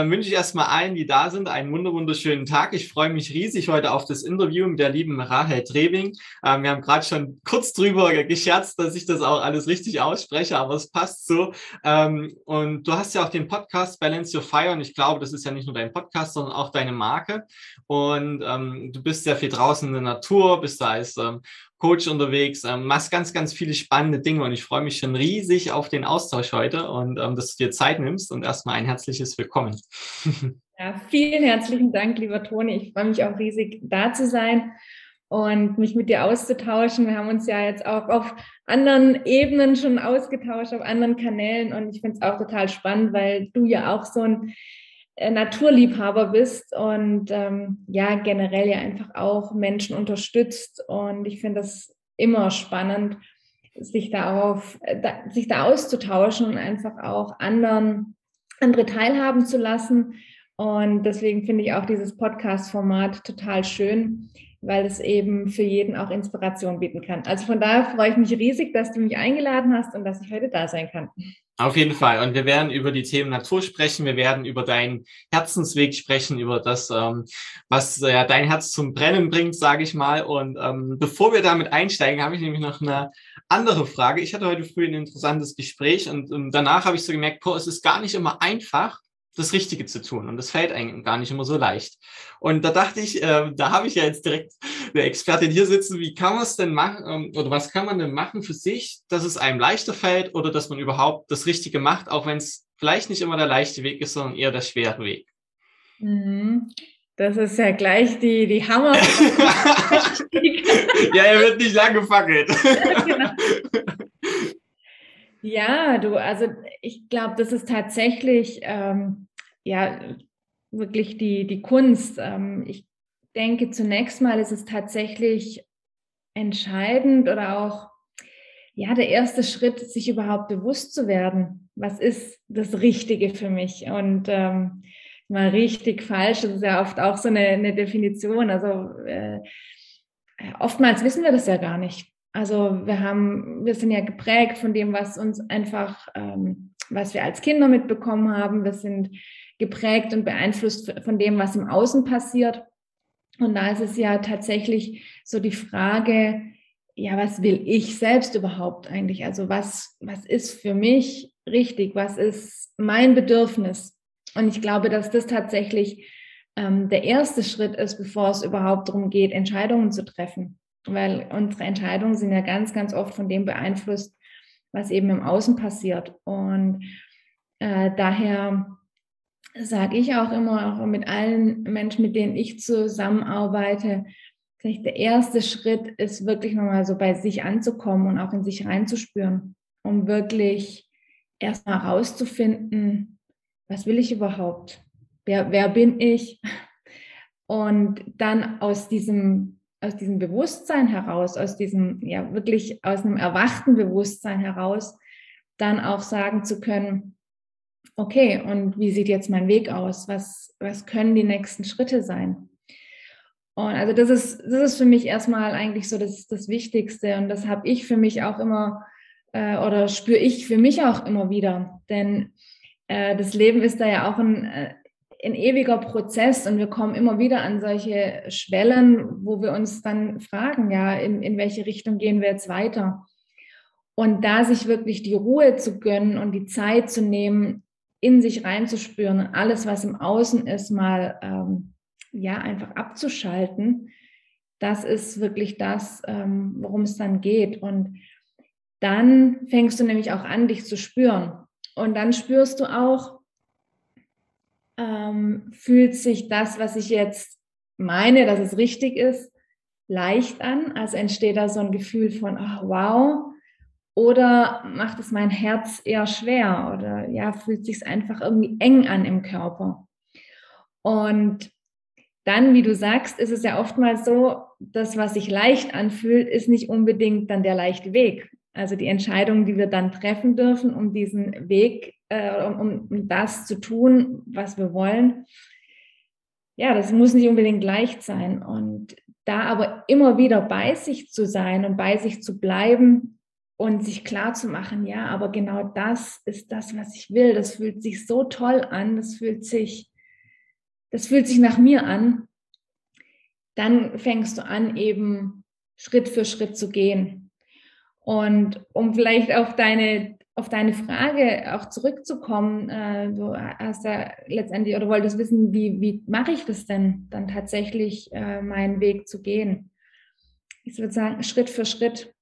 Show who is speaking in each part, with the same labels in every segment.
Speaker 1: Dann wünsche ich erstmal allen, die da sind, einen wunderschönen Tag. Ich freue mich riesig heute auf das Interview mit der lieben Rahel Trebing. Ähm, wir haben gerade schon kurz drüber gescherzt, dass ich das auch alles richtig ausspreche, aber es passt so. Ähm, und du hast ja auch den Podcast Balance Your Fire und ich glaube, das ist ja nicht nur dein Podcast, sondern auch deine Marke. Und ähm, du bist sehr viel draußen in der Natur, bist da als ähm, Coach unterwegs, ähm, machst ganz, ganz viele spannende Dinge und ich freue mich schon riesig auf den Austausch heute und ähm, dass du dir Zeit nimmst und erstmal ein herzliches Willkommen.
Speaker 2: Ja, vielen herzlichen Dank, lieber Toni. Ich freue mich auch riesig, da zu sein und mich mit dir auszutauschen. Wir haben uns ja jetzt auch auf anderen Ebenen schon ausgetauscht, auf anderen Kanälen und ich finde es auch total spannend, weil du ja auch so ein Naturliebhaber bist und ähm, ja, generell ja einfach auch Menschen unterstützt. Und ich finde das immer spannend, sich darauf, äh, da, sich da auszutauschen und einfach auch anderen, andere teilhaben zu lassen. Und deswegen finde ich auch dieses Podcast-Format total schön, weil es eben für jeden auch Inspiration bieten kann. Also von daher freue ich mich riesig, dass du mich eingeladen hast und dass ich heute da sein kann.
Speaker 1: Auf jeden Fall. Und wir werden über die Themen Natur sprechen. Wir werden über deinen Herzensweg sprechen, über das, ähm, was äh, dein Herz zum Brennen bringt, sage ich mal. Und ähm, bevor wir damit einsteigen, habe ich nämlich noch eine andere Frage. Ich hatte heute früh ein interessantes Gespräch und danach habe ich so gemerkt, boah, es ist gar nicht immer einfach, das Richtige zu tun. Und das fällt eigentlich gar nicht immer so leicht. Und da dachte ich, äh, da habe ich ja jetzt direkt eine Expertin hier sitzen, wie kann man es denn machen, ähm, oder was kann man denn machen für sich, dass es einem leichter fällt oder dass man überhaupt das Richtige macht, auch wenn es vielleicht nicht immer der leichte Weg ist, sondern eher der schwere Weg.
Speaker 2: Mhm. Das ist ja gleich die, die Hammer.
Speaker 1: ja, er wird nicht lange gefackelt.
Speaker 2: ja, genau. Ja, du, also ich glaube, das ist tatsächlich ähm, ja wirklich die, die Kunst. Ähm, ich denke, zunächst mal ist es tatsächlich entscheidend oder auch ja der erste Schritt, sich überhaupt bewusst zu werden. Was ist das Richtige für mich? Und ähm, mal richtig falsch, das ist ja oft auch so eine, eine Definition. Also äh, oftmals wissen wir das ja gar nicht. Also wir haben, wir sind ja geprägt von dem, was uns einfach, ähm, was wir als Kinder mitbekommen haben. Wir sind geprägt und beeinflusst von dem, was im Außen passiert. Und da ist es ja tatsächlich so die Frage, ja, was will ich selbst überhaupt eigentlich? Also was, was ist für mich richtig? Was ist mein Bedürfnis? Und ich glaube, dass das tatsächlich ähm, der erste Schritt ist, bevor es überhaupt darum geht, Entscheidungen zu treffen weil unsere Entscheidungen sind ja ganz, ganz oft von dem beeinflusst, was eben im Außen passiert. Und äh, daher sage ich auch immer, auch mit allen Menschen, mit denen ich zusammenarbeite, der erste Schritt ist wirklich nochmal so bei sich anzukommen und auch in sich reinzuspüren, um wirklich erstmal herauszufinden, was will ich überhaupt? Wer, wer bin ich? Und dann aus diesem aus diesem Bewusstsein heraus, aus diesem, ja, wirklich aus einem erwachten Bewusstsein heraus, dann auch sagen zu können, okay, und wie sieht jetzt mein Weg aus? Was, was können die nächsten Schritte sein? Und also das ist, das ist für mich erstmal eigentlich so das, das Wichtigste. Und das habe ich für mich auch immer äh, oder spüre ich für mich auch immer wieder. Denn äh, das Leben ist da ja auch ein, äh, ein ewiger Prozess und wir kommen immer wieder an solche Schwellen, wo wir uns dann fragen, ja, in, in welche Richtung gehen wir jetzt weiter? Und da sich wirklich die Ruhe zu gönnen und die Zeit zu nehmen, in sich reinzuspüren und alles, was im Außen ist, mal ähm, ja einfach abzuschalten, das ist wirklich das, ähm, worum es dann geht. Und dann fängst du nämlich auch an, dich zu spüren. Und dann spürst du auch, ähm, fühlt sich das, was ich jetzt meine, dass es richtig ist, leicht an. Also entsteht da so ein Gefühl von, oh, wow. Oder macht es mein Herz eher schwer oder ja, fühlt sich einfach irgendwie eng an im Körper? Und dann, wie du sagst, ist es ja oftmals so, das, was sich leicht anfühlt, ist nicht unbedingt dann der leichte Weg. Also die Entscheidung, die wir dann treffen dürfen, um diesen Weg, äh, um, um das zu tun, was wir wollen, ja, das muss nicht unbedingt leicht sein. Und da aber immer wieder bei sich zu sein und bei sich zu bleiben und sich klar zu machen, ja, aber genau das ist das, was ich will. Das fühlt sich so toll an, das fühlt sich das fühlt sich nach mir an, dann fängst du an, eben Schritt für Schritt zu gehen. Und um vielleicht auf deine, auf deine Frage auch zurückzukommen, äh, du hast ja letztendlich oder wolltest wissen, wie, wie mache ich das denn, dann tatsächlich äh, meinen Weg zu gehen. Ich würde sagen, Schritt für Schritt.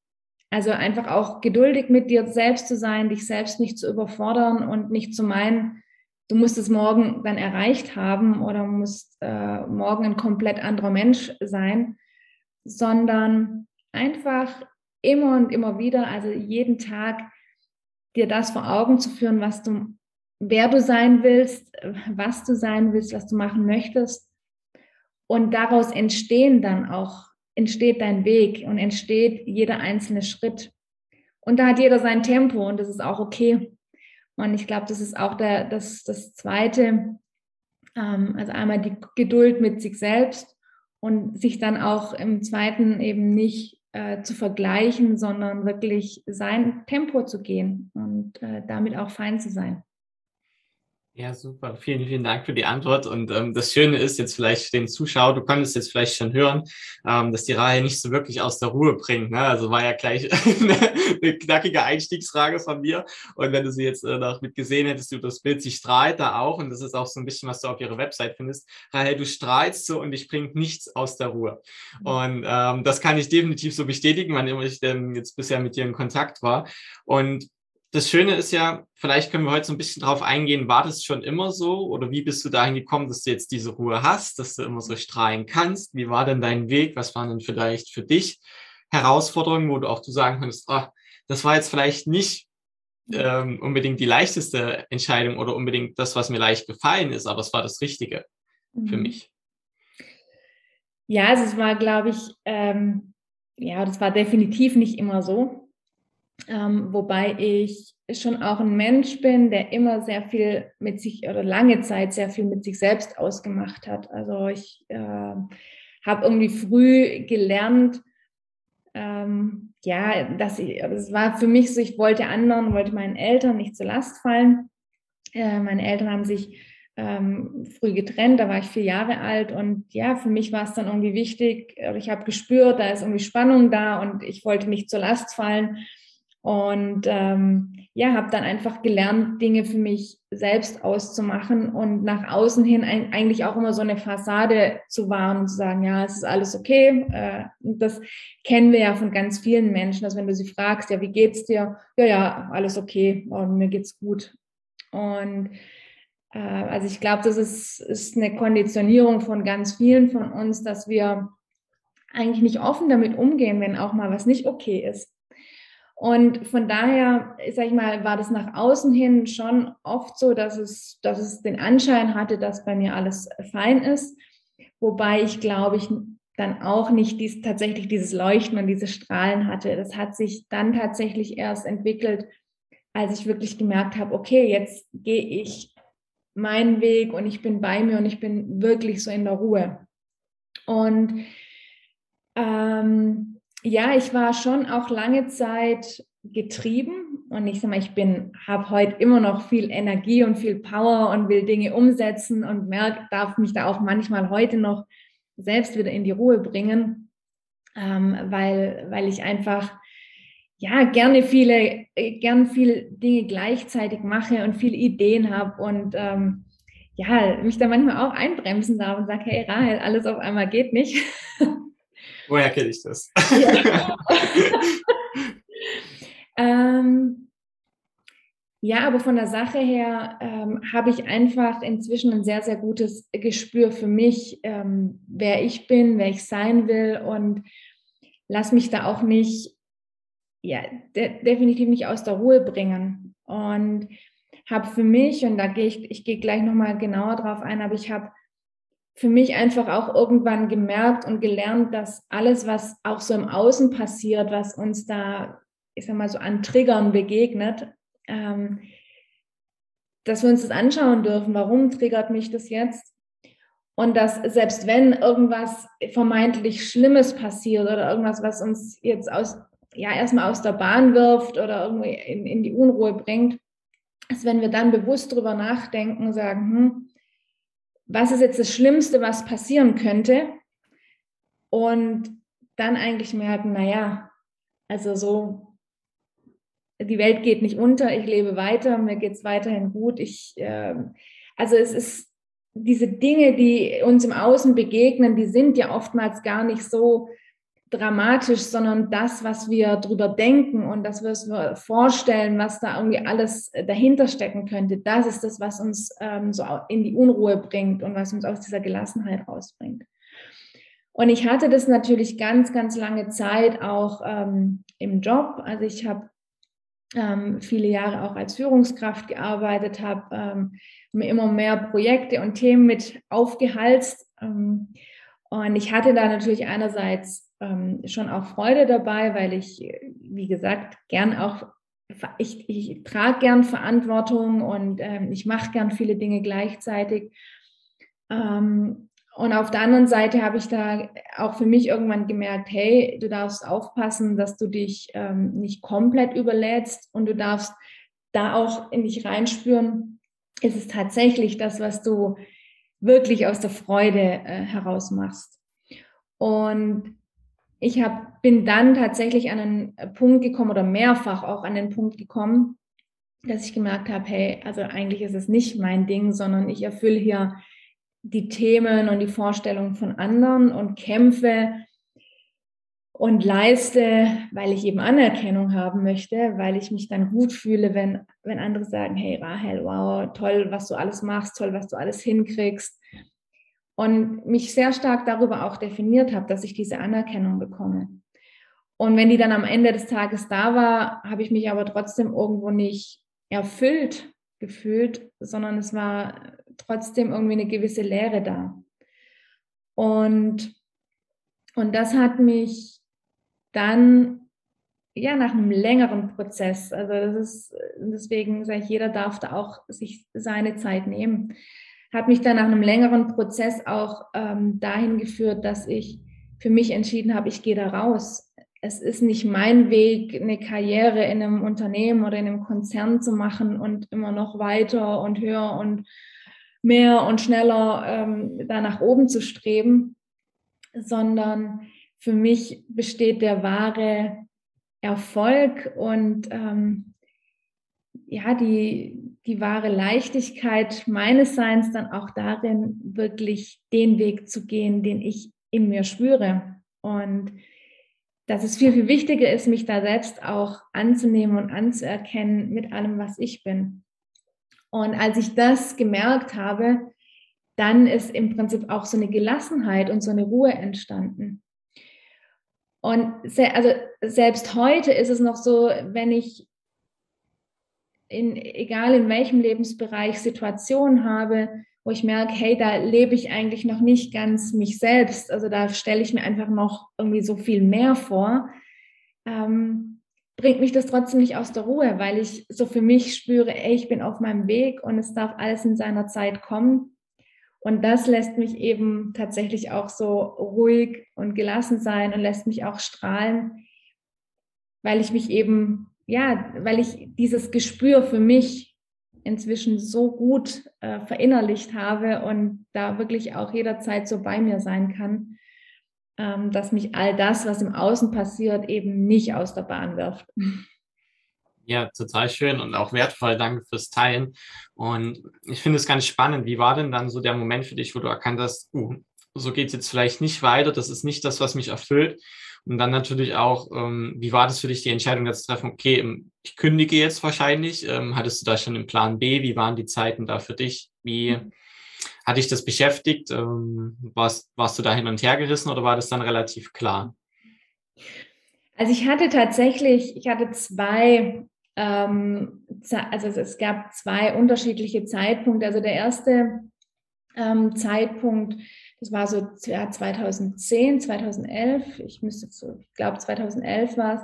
Speaker 2: Also einfach auch geduldig mit dir selbst zu sein, dich selbst nicht zu überfordern und nicht zu meinen, du musst es morgen dann erreicht haben oder musst äh, morgen ein komplett anderer Mensch sein, sondern einfach immer und immer wieder, also jeden Tag dir das vor Augen zu führen, was du, wer du sein willst, was du sein willst, was du machen möchtest. Und daraus entstehen dann auch, entsteht dein Weg und entsteht jeder einzelne Schritt. Und da hat jeder sein Tempo und das ist auch okay. Und ich glaube, das ist auch der, das, das Zweite, ähm, also einmal die Geduld mit sich selbst und sich dann auch im Zweiten eben nicht äh, zu vergleichen, sondern wirklich sein Tempo zu gehen und äh, damit auch fein zu sein.
Speaker 1: Ja, super. Vielen, vielen Dank für die Antwort. Und ähm, das Schöne ist jetzt vielleicht den Zuschauer, du konntest jetzt vielleicht schon hören, ähm, dass die Reihe nicht so wirklich aus der Ruhe bringt. Ne? Also war ja gleich eine, knackige Einstiegsfrage von mir. Und wenn du sie jetzt äh, noch mit gesehen hättest, du das Bild, sie strahlt da auch. Und das ist auch so ein bisschen, was du auf ihrer Website findest. Rahel, du strahlst so und dich bringt nichts aus der Ruhe. Mhm. Und ähm, das kann ich definitiv so bestätigen, wann immer ich denn jetzt bisher mit dir in Kontakt war. Und das Schöne ist ja, vielleicht können wir heute so ein bisschen drauf eingehen, war das schon immer so oder wie bist du dahin gekommen, dass du jetzt diese Ruhe hast, dass du immer so strahlen kannst? Wie war denn dein Weg? Was waren denn vielleicht für dich Herausforderungen, wo du auch du sagen kannst, oh, das war jetzt vielleicht nicht ähm, unbedingt die leichteste Entscheidung oder unbedingt das, was mir leicht gefallen ist, aber es war das Richtige mhm. für mich.
Speaker 2: Ja, also es war, glaube ich, ähm, ja, das war definitiv nicht immer so. Ähm, wobei ich schon auch ein Mensch bin, der immer sehr viel mit sich oder lange Zeit sehr viel mit sich selbst ausgemacht hat. Also ich äh, habe irgendwie früh gelernt, ähm, ja, dass ich, das war für mich so, ich wollte anderen, wollte meinen Eltern nicht zur Last fallen. Äh, meine Eltern haben sich ähm, früh getrennt, da war ich vier Jahre alt und ja, für mich war es dann irgendwie wichtig, ich habe gespürt, da ist irgendwie Spannung da und ich wollte nicht zur Last fallen und ähm, ja, habe dann einfach gelernt, Dinge für mich selbst auszumachen und nach außen hin ein, eigentlich auch immer so eine Fassade zu wahren und zu sagen, ja, es ist alles okay. Äh, und das kennen wir ja von ganz vielen Menschen, dass wenn du sie fragst, ja, wie geht's dir? Ja, ja, alles okay und mir geht's gut. Und äh, also ich glaube, das ist, ist eine Konditionierung von ganz vielen von uns, dass wir eigentlich nicht offen damit umgehen, wenn auch mal was nicht okay ist. Und von daher, sag ich mal, war das nach außen hin schon oft so, dass es, dass es den Anschein hatte, dass bei mir alles fein ist. Wobei ich, glaube ich, dann auch nicht dies, tatsächlich dieses Leuchten und diese Strahlen hatte. Das hat sich dann tatsächlich erst entwickelt, als ich wirklich gemerkt habe, okay, jetzt gehe ich meinen Weg und ich bin bei mir und ich bin wirklich so in der Ruhe. Und ähm, ja, ich war schon auch lange Zeit getrieben und ich sag mal, ich bin, habe heute immer noch viel Energie und viel Power und will Dinge umsetzen und merke, darf mich da auch manchmal heute noch selbst wieder in die Ruhe bringen, ähm, weil, weil ich einfach ja gerne viele, gern viele Dinge gleichzeitig mache und viele Ideen habe und ähm, ja, mich da manchmal auch einbremsen darf und sage, hey Rahel, alles auf einmal geht nicht.
Speaker 1: Woher kenne ich das? Ja.
Speaker 2: ähm, ja, aber von der Sache her ähm, habe ich einfach inzwischen ein sehr, sehr gutes Gespür für mich, ähm, wer ich bin, wer ich sein will und lass mich da auch nicht ja, de definitiv nicht aus der Ruhe bringen. Und habe für mich, und da gehe ich, ich gehe gleich nochmal genauer drauf ein, aber ich habe für mich einfach auch irgendwann gemerkt und gelernt, dass alles, was auch so im Außen passiert, was uns da, ich sag mal, so an Triggern begegnet, ähm, dass wir uns das anschauen dürfen. Warum triggert mich das jetzt? Und dass selbst wenn irgendwas vermeintlich Schlimmes passiert oder irgendwas, was uns jetzt aus, ja, erstmal aus der Bahn wirft oder irgendwie in, in die Unruhe bringt, dass wenn wir dann bewusst drüber nachdenken, sagen, hm, was ist jetzt das Schlimmste, was passieren könnte? Und dann eigentlich merken, naja, also so, die Welt geht nicht unter, ich lebe weiter, mir geht es weiterhin gut. Ich, äh, also es ist diese Dinge, die uns im Außen begegnen, die sind ja oftmals gar nicht so dramatisch, sondern das, was wir drüber denken und das, was wir vorstellen, was da irgendwie alles äh, dahinter stecken könnte, das ist das, was uns ähm, so in die Unruhe bringt und was uns aus dieser Gelassenheit rausbringt. Und ich hatte das natürlich ganz, ganz lange Zeit auch ähm, im Job. Also ich habe ähm, viele Jahre auch als Führungskraft gearbeitet, habe ähm, mir immer mehr Projekte und Themen mit aufgehalst. Ähm, und ich hatte da natürlich einerseits ähm, schon auch Freude dabei, weil ich, wie gesagt, gern auch, ich, ich trage gern Verantwortung und ähm, ich mache gern viele Dinge gleichzeitig. Ähm, und auf der anderen Seite habe ich da auch für mich irgendwann gemerkt, hey, du darfst aufpassen, dass du dich ähm, nicht komplett überlädst und du darfst da auch in dich reinspüren, ist es tatsächlich das, was du wirklich aus der Freude äh, heraus machst. Und ich hab, bin dann tatsächlich an einen Punkt gekommen oder mehrfach auch an den Punkt gekommen, dass ich gemerkt habe, hey, also eigentlich ist es nicht mein Ding, sondern ich erfülle hier die Themen und die Vorstellungen von anderen und kämpfe und leiste, weil ich eben Anerkennung haben möchte, weil ich mich dann gut fühle, wenn, wenn andere sagen, hey Rahel, wow, toll, was du alles machst, toll, was du alles hinkriegst und mich sehr stark darüber auch definiert habe, dass ich diese Anerkennung bekomme. Und wenn die dann am Ende des Tages da war, habe ich mich aber trotzdem irgendwo nicht erfüllt gefühlt, sondern es war trotzdem irgendwie eine gewisse Leere da. Und, und das hat mich dann ja nach einem längeren Prozess, also das ist deswegen sage ich, jeder darf da auch sich seine Zeit nehmen hat mich dann nach einem längeren Prozess auch ähm, dahin geführt, dass ich für mich entschieden habe, ich gehe da raus. Es ist nicht mein Weg, eine Karriere in einem Unternehmen oder in einem Konzern zu machen und immer noch weiter und höher und mehr und schneller ähm, da nach oben zu streben, sondern für mich besteht der wahre Erfolg und ähm, ja, die, die wahre Leichtigkeit meines Seins dann auch darin, wirklich den Weg zu gehen, den ich in mir spüre. Und dass es viel, viel wichtiger ist, mich da selbst auch anzunehmen und anzuerkennen mit allem, was ich bin. Und als ich das gemerkt habe, dann ist im Prinzip auch so eine Gelassenheit und so eine Ruhe entstanden. Und se also selbst heute ist es noch so, wenn ich in, egal in welchem Lebensbereich Situationen habe, wo ich merke, hey, da lebe ich eigentlich noch nicht ganz mich selbst. Also da stelle ich mir einfach noch irgendwie so viel mehr vor. Ähm, bringt mich das trotzdem nicht aus der Ruhe, weil ich so für mich spüre, ey, ich bin auf meinem Weg und es darf alles in seiner Zeit kommen. Und das lässt mich eben tatsächlich auch so ruhig und gelassen sein und lässt mich auch strahlen, weil ich mich eben ja, weil ich dieses Gespür für mich inzwischen so gut äh, verinnerlicht habe und da wirklich auch jederzeit so bei mir sein kann, ähm, dass mich all das, was im Außen passiert, eben nicht aus der Bahn wirft.
Speaker 1: Ja, total schön und auch wertvoll. Danke fürs Teilen. Und ich finde es ganz spannend. Wie war denn dann so der Moment für dich, wo du erkannt hast, uh, so geht es jetzt vielleicht nicht weiter, das ist nicht das, was mich erfüllt. Und dann natürlich auch, ähm, wie war das für dich, die Entscheidung jetzt zu treffen, okay, ähm, ich kündige jetzt wahrscheinlich. Ähm, hattest du da schon einen Plan B? Wie waren die Zeiten da für dich? Wie mhm. hat dich das beschäftigt? Ähm, warst, warst du da hin und her gerissen oder war das dann relativ klar?
Speaker 2: Also ich hatte tatsächlich, ich hatte zwei, ähm, also es gab zwei unterschiedliche Zeitpunkte. Also der erste ähm, Zeitpunkt, das war so ja, 2010, 2011, ich müsste so, ich glaube 2011 war es.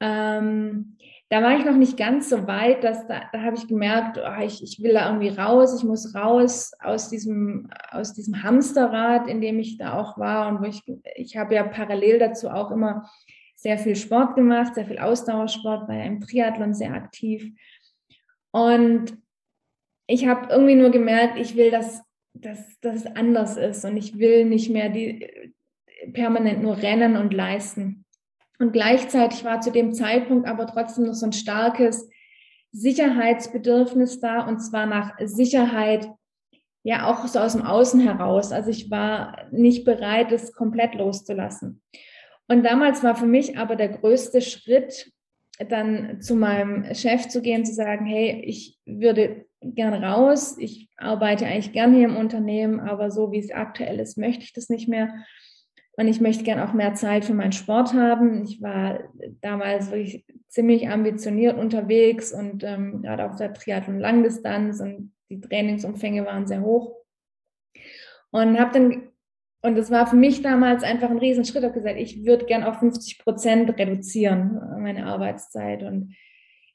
Speaker 2: Ähm, da war ich noch nicht ganz so weit, dass da, da habe ich gemerkt, oh, ich, ich will da irgendwie raus, ich muss raus aus diesem, aus diesem Hamsterrad, in dem ich da auch war und wo ich, ich habe ja parallel dazu auch immer sehr viel Sport gemacht, sehr viel Ausdauersport, war ja im Triathlon sehr aktiv. Und ich habe irgendwie nur gemerkt, ich will, dass, dass, dass es anders ist und ich will nicht mehr die permanent nur rennen und leisten. Und gleichzeitig war zu dem Zeitpunkt aber trotzdem noch so ein starkes Sicherheitsbedürfnis da und zwar nach Sicherheit, ja auch so aus dem Außen heraus. Also ich war nicht bereit, es komplett loszulassen. Und damals war für mich aber der größte Schritt, dann zu meinem Chef zu gehen, zu sagen, hey, ich würde gern raus, ich arbeite eigentlich gern hier im Unternehmen, aber so wie es aktuell ist, möchte ich das nicht mehr. Und ich möchte gern auch mehr Zeit für meinen Sport haben. Ich war damals wirklich ziemlich ambitioniert unterwegs und ähm, gerade auf der Triathlon Langdistanz und die Trainingsumfänge waren sehr hoch. Und habe dann und das war für mich damals einfach ein Riesenschritt. Ich habe gesagt, ich würde gern auf 50 Prozent reduzieren, meine Arbeitszeit. Und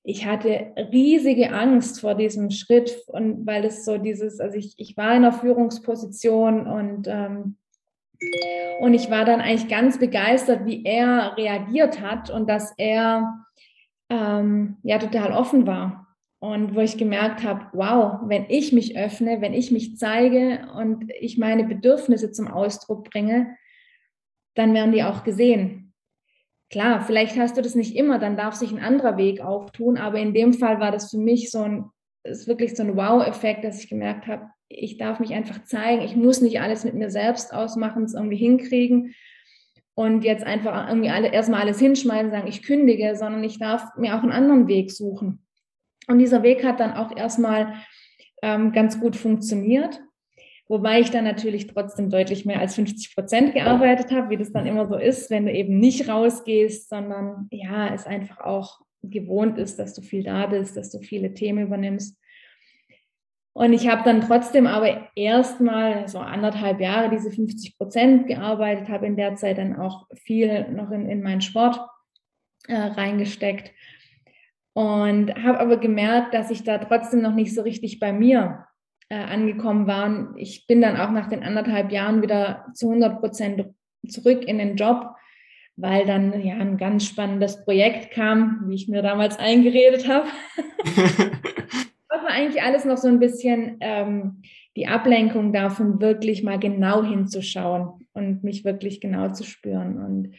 Speaker 2: ich hatte riesige Angst vor diesem Schritt. Und weil es so dieses, also ich, ich war in einer Führungsposition und, ähm, und ich war dann eigentlich ganz begeistert, wie er reagiert hat und dass er ähm, ja total offen war. Und wo ich gemerkt habe, wow, wenn ich mich öffne, wenn ich mich zeige und ich meine Bedürfnisse zum Ausdruck bringe, dann werden die auch gesehen. Klar, vielleicht hast du das nicht immer, dann darf sich ein anderer Weg auftun, aber in dem Fall war das für mich so ein, ist wirklich so ein Wow-Effekt, dass ich gemerkt habe, ich darf mich einfach zeigen, ich muss nicht alles mit mir selbst ausmachen, es irgendwie hinkriegen und jetzt einfach irgendwie alle, erstmal alles hinschmeißen, sagen, ich kündige, sondern ich darf mir auch einen anderen Weg suchen. Und dieser Weg hat dann auch erstmal ähm, ganz gut funktioniert. Wobei ich dann natürlich trotzdem deutlich mehr als 50 Prozent gearbeitet habe, wie das dann immer so ist, wenn du eben nicht rausgehst, sondern ja, es einfach auch gewohnt ist, dass du viel da bist, dass du viele Themen übernimmst. Und ich habe dann trotzdem aber erstmal so anderthalb Jahre diese 50 Prozent gearbeitet, habe in der Zeit dann auch viel noch in, in meinen Sport äh, reingesteckt und habe aber gemerkt, dass ich da trotzdem noch nicht so richtig bei mir äh, angekommen war. Und ich bin dann auch nach den anderthalb Jahren wieder zu 100 Prozent zurück in den Job, weil dann ja ein ganz spannendes Projekt kam, wie ich mir damals eingeredet habe. das war eigentlich alles noch so ein bisschen ähm, die Ablenkung davon, wirklich mal genau hinzuschauen und mich wirklich genau zu spüren. Und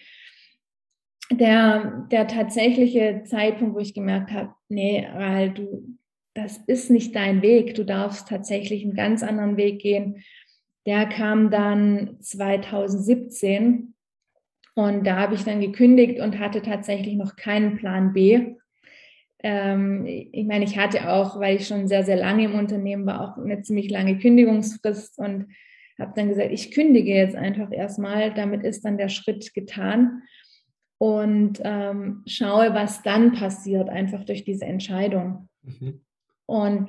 Speaker 2: der, der tatsächliche Zeitpunkt, wo ich gemerkt habe, nee, weil du, das ist nicht dein Weg, du darfst tatsächlich einen ganz anderen Weg gehen, der kam dann 2017 und da habe ich dann gekündigt und hatte tatsächlich noch keinen Plan B. Ähm, ich meine, ich hatte auch, weil ich schon sehr, sehr lange im Unternehmen war, auch eine ziemlich lange Kündigungsfrist und habe dann gesagt, ich kündige jetzt einfach erstmal, damit ist dann der Schritt getan und ähm, schaue, was dann passiert, einfach durch diese Entscheidung. Mhm. Und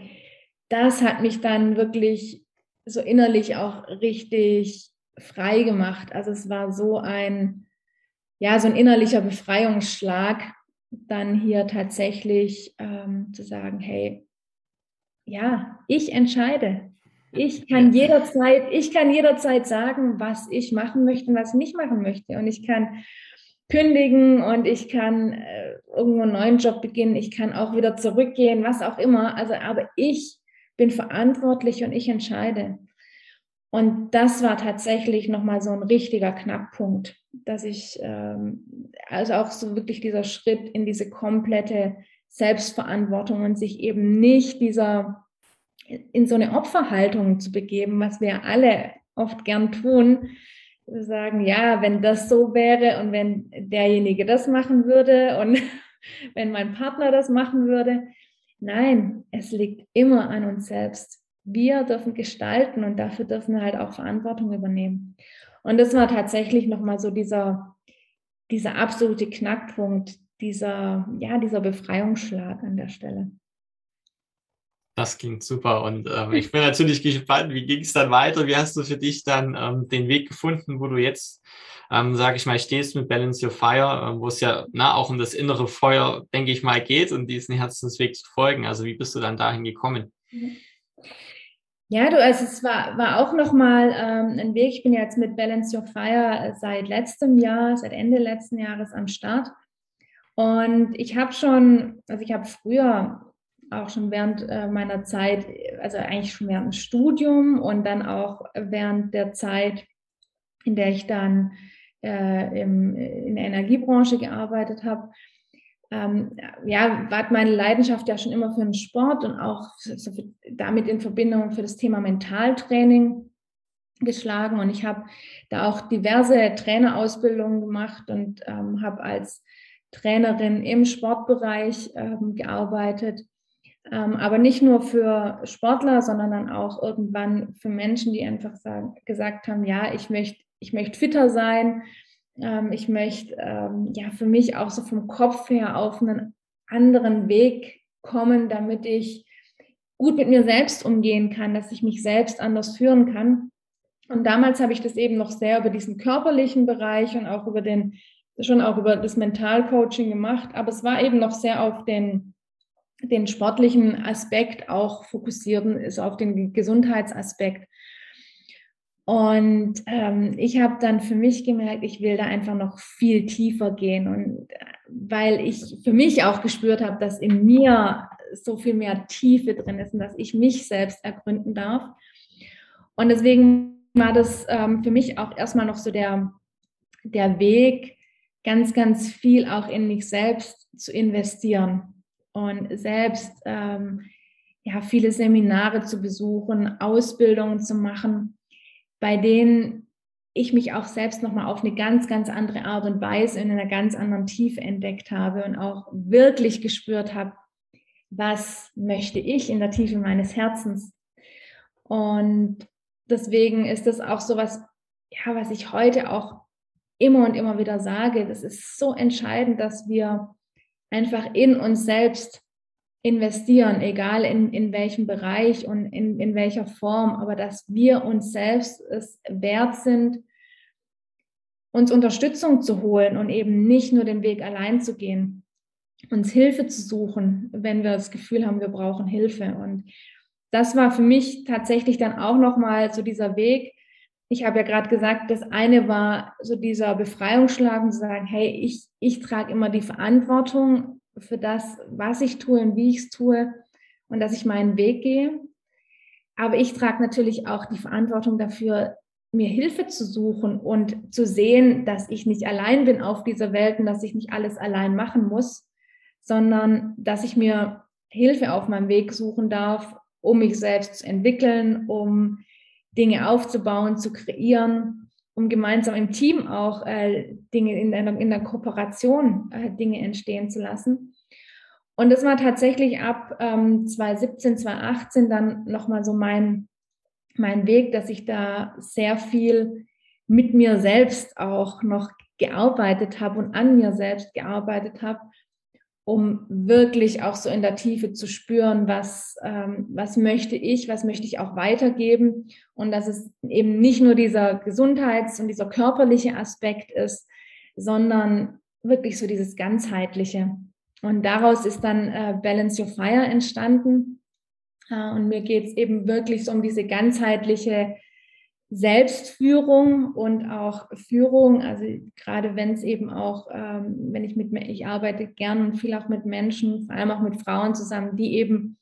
Speaker 2: das hat mich dann wirklich so innerlich auch richtig frei gemacht. Also es war so ein, ja, so ein innerlicher Befreiungsschlag, dann hier tatsächlich ähm, zu sagen, hey, ja, ich entscheide. Ich kann jederzeit, ich kann jederzeit sagen, was ich machen möchte und was ich nicht machen möchte. Und ich kann kündigen und ich kann äh, irgendwo einen neuen Job beginnen, ich kann auch wieder zurückgehen, was auch immer. Also, aber ich bin verantwortlich und ich entscheide. Und das war tatsächlich nochmal so ein richtiger Knackpunkt, dass ich, ähm, also auch so wirklich dieser Schritt in diese komplette Selbstverantwortung und sich eben nicht dieser, in so eine Opferhaltung zu begeben, was wir alle oft gern tun, sagen, ja, wenn das so wäre und wenn derjenige das machen würde und wenn mein Partner das machen würde. Nein, es liegt immer an uns selbst. Wir dürfen gestalten und dafür dürfen wir halt auch Verantwortung übernehmen. Und das war tatsächlich nochmal so dieser, dieser absolute Knackpunkt, dieser, ja, dieser Befreiungsschlag an der Stelle.
Speaker 1: Das klingt super und ähm, ich bin natürlich gespannt, wie ging es dann weiter? Wie hast du für dich dann ähm, den Weg gefunden, wo du jetzt, ähm, sage ich mal, stehst mit Balance Your Fire, ähm, wo es ja na, auch um das innere Feuer, denke ich mal, geht und diesen Herzensweg zu folgen. Also wie bist du dann dahin gekommen?
Speaker 2: Ja, du, also es war, war auch nochmal ähm, ein Weg. Ich bin jetzt mit Balance Your Fire seit letztem Jahr, seit Ende letzten Jahres am Start. Und ich habe schon, also ich habe früher auch schon während äh, meiner Zeit, also eigentlich schon während dem Studium und dann auch während der Zeit, in der ich dann äh, im, in der Energiebranche gearbeitet habe, ähm, ja, war meine Leidenschaft ja schon immer für den Sport und auch so für, damit in Verbindung für das Thema Mentaltraining geschlagen. Und ich habe da auch diverse Trainerausbildungen gemacht und ähm, habe als Trainerin im Sportbereich ähm, gearbeitet aber nicht nur für Sportler, sondern dann auch irgendwann für Menschen, die einfach sagen, gesagt haben, ja, ich möchte ich möchte fitter sein, ähm, ich möchte ähm, ja für mich auch so vom Kopf her auf einen anderen Weg kommen, damit ich gut mit mir selbst umgehen kann, dass ich mich selbst anders führen kann. Und damals habe ich das eben noch sehr über diesen körperlichen Bereich und auch über den, schon auch über das Mentalcoaching gemacht, aber es war eben noch sehr auf den den sportlichen Aspekt auch fokussieren, ist auf den Gesundheitsaspekt. Und ähm, ich habe dann für mich gemerkt, ich will da einfach noch viel tiefer gehen. Und äh, weil ich für mich auch gespürt habe, dass in mir so viel mehr Tiefe drin ist und dass ich mich selbst ergründen darf. Und deswegen war das ähm, für mich auch erstmal noch so der, der Weg, ganz, ganz viel auch in mich selbst zu investieren und selbst ähm, ja, viele Seminare zu besuchen, Ausbildungen zu machen, bei denen ich mich auch selbst nochmal auf eine ganz, ganz andere Art und Weise in einer ganz anderen Tiefe entdeckt habe und auch wirklich gespürt habe, was möchte ich in der Tiefe meines Herzens. Und deswegen ist das auch so was, ja, was ich heute auch immer und immer wieder sage. Das ist so entscheidend, dass wir einfach in uns selbst investieren, egal in, in welchem Bereich und in, in welcher Form, aber dass wir uns selbst es wert sind, uns Unterstützung zu holen und eben nicht nur den Weg allein zu gehen, uns Hilfe zu suchen, wenn wir das Gefühl haben, wir brauchen Hilfe. Und das war für mich tatsächlich dann auch nochmal so dieser Weg. Ich habe ja gerade gesagt, das eine war so dieser Befreiungsschlag und zu sagen, hey, ich, ich trage immer die Verantwortung für das, was ich tue und wie ich es tue und dass ich meinen Weg gehe. Aber ich trage natürlich auch die Verantwortung dafür, mir Hilfe zu suchen und zu sehen, dass ich nicht allein bin auf dieser Welt und dass ich nicht alles allein machen muss, sondern dass ich mir Hilfe auf meinem Weg suchen darf, um mich selbst zu entwickeln, um Dinge aufzubauen, zu kreieren, um gemeinsam im Team auch äh, Dinge in einer, in der Kooperation äh, Dinge entstehen zu lassen. Und das war tatsächlich ab ähm, 2017, 2018 dann nochmal so mein, mein Weg, dass ich da sehr viel mit mir selbst auch noch gearbeitet habe und an mir selbst gearbeitet habe um wirklich auch so in der Tiefe zu spüren, was, ähm, was möchte ich, was möchte ich auch weitergeben und dass es eben nicht nur dieser Gesundheits- und dieser körperliche Aspekt ist, sondern wirklich so dieses ganzheitliche. Und daraus ist dann äh, Balance Your Fire entstanden. Äh, und mir geht es eben wirklich so um diese ganzheitliche Selbstführung und auch Führung, also gerade wenn es eben auch, ähm, wenn ich mit, ich arbeite gern und viel auch mit Menschen, vor allem auch mit Frauen zusammen, die eben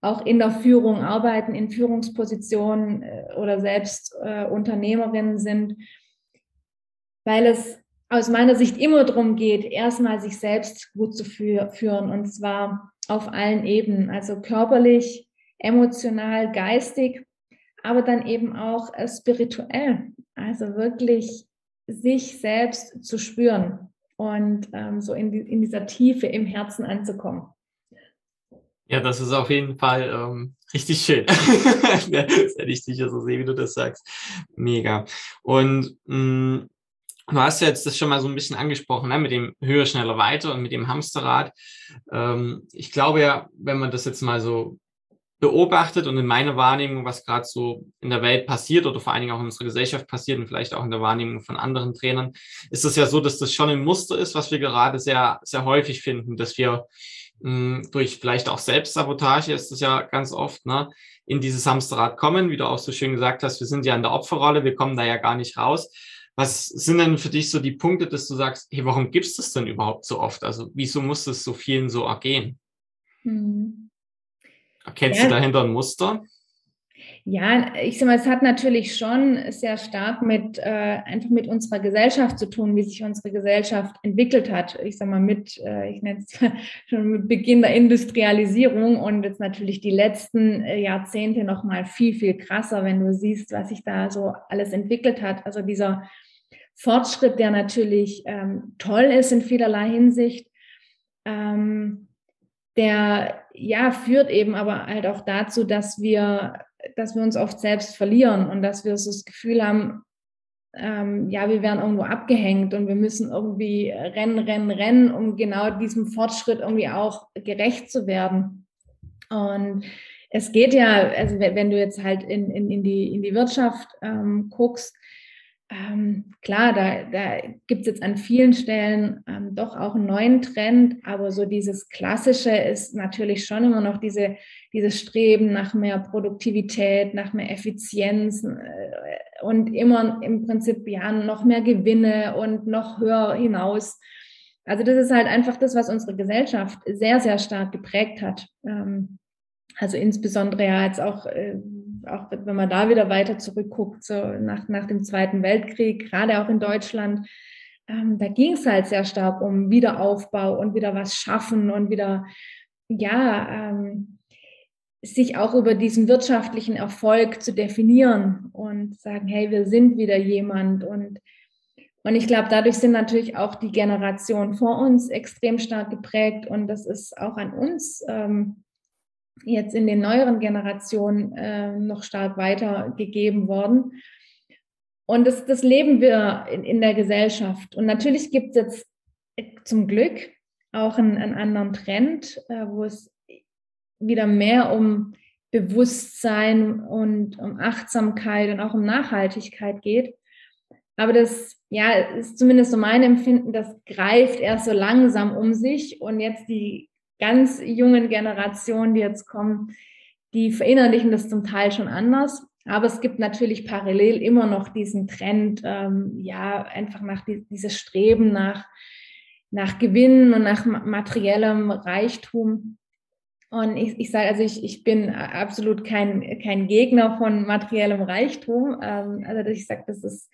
Speaker 2: auch in der Führung arbeiten, in Führungspositionen äh, oder selbst äh, Unternehmerinnen sind, weil es aus meiner Sicht immer darum geht, erstmal sich selbst gut zu fü führen und zwar auf allen Ebenen, also körperlich, emotional, geistig aber dann eben auch äh, spirituell. Also wirklich sich selbst zu spüren und ähm, so in, die, in dieser Tiefe im Herzen anzukommen.
Speaker 1: Ja, das ist auf jeden Fall ähm, richtig schön. Wenn ich dich so sehe, wie du das sagst. Mega. Und mh, mm, Du hast ja jetzt das schon mal so ein bisschen angesprochen, ne, mit dem höher, schneller, weiter und mit dem Hamsterrad. Ähm, ich glaube ja, wenn man das jetzt mal so beobachtet und in meiner Wahrnehmung, was gerade so in der Welt passiert oder vor allen Dingen auch in unserer Gesellschaft passiert und vielleicht auch in der Wahrnehmung von anderen Trainern, ist es ja so, dass das schon ein Muster ist, was wir gerade sehr, sehr häufig finden, dass wir mh, hm, durch vielleicht auch Selbstsabotage ist das ja ganz oft, ne, in dieses Hamsterrad kommen, wie du auch so schön gesagt hast, wir sind ja in der Opferrolle, wir kommen da ja gar nicht raus. Was sind denn für dich so die Punkte, dass du sagst, hey, warum gibst es denn überhaupt so oft? Also wieso muss es so vielen so ergehen? Hm. Erkennst ja. du dahinter ein Muster?
Speaker 2: Ja, ich sag mal, es hat natürlich schon sehr stark mit äh, einfach mit unserer Gesellschaft zu tun, wie sich unsere Gesellschaft entwickelt hat. Ich sag mal, mit, äh, ich nenne es schon mit Beginn der Industrialisierung und jetzt natürlich die letzten äh, Jahrzehnte noch mal viel, viel krasser, wenn du siehst, was sich da so alles entwickelt hat. Also dieser Fortschritt, der natürlich ähm, toll ist in vielerlei Hinsicht. Ähm, der ja führt eben aber halt auch dazu, dass wir, dass wir uns oft selbst verlieren und dass wir so das Gefühl haben, ähm, ja, wir werden irgendwo abgehängt und wir müssen irgendwie rennen, rennen, rennen, um genau diesem Fortschritt irgendwie auch gerecht zu werden. Und es geht ja, also wenn du jetzt halt in, in, in, die, in die Wirtschaft ähm, guckst, ähm, klar, da, da gibt es jetzt an vielen Stellen ähm, doch auch einen neuen Trend, aber so dieses Klassische ist natürlich schon immer noch diese, dieses Streben nach mehr Produktivität, nach mehr Effizienz äh, und immer im Prinzip ja noch mehr Gewinne und noch höher hinaus. Also das ist halt einfach das, was unsere Gesellschaft sehr, sehr stark geprägt hat. Ähm, also insbesondere ja jetzt auch äh, auch wenn man da wieder weiter zurückguckt, so nach, nach dem Zweiten Weltkrieg, gerade auch in Deutschland, ähm, da ging es halt sehr stark um Wiederaufbau und wieder was schaffen und wieder, ja, ähm, sich auch über diesen wirtschaftlichen Erfolg zu definieren und sagen, hey, wir sind wieder jemand. Und und ich glaube, dadurch sind natürlich auch die Generationen vor uns extrem stark geprägt und das ist auch an uns ähm, jetzt in den neueren Generationen äh, noch stark weitergegeben worden. Und das, das leben wir in, in der Gesellschaft. Und natürlich gibt es jetzt zum Glück auch einen, einen anderen Trend, äh, wo es wieder mehr um Bewusstsein und um Achtsamkeit und auch um Nachhaltigkeit geht. Aber das ja, ist zumindest so mein Empfinden, das greift erst so langsam um sich und jetzt die ganz jungen Generationen, die jetzt kommen, die verinnerlichen das zum Teil schon anders. Aber es gibt natürlich parallel immer noch diesen Trend, ähm, ja, einfach nach die, dieses Streben nach, nach Gewinn und nach materiellem Reichtum. Und ich, ich sage, also ich, ich bin absolut kein, kein Gegner von materiellem Reichtum. Ähm, also ich sage, das ist,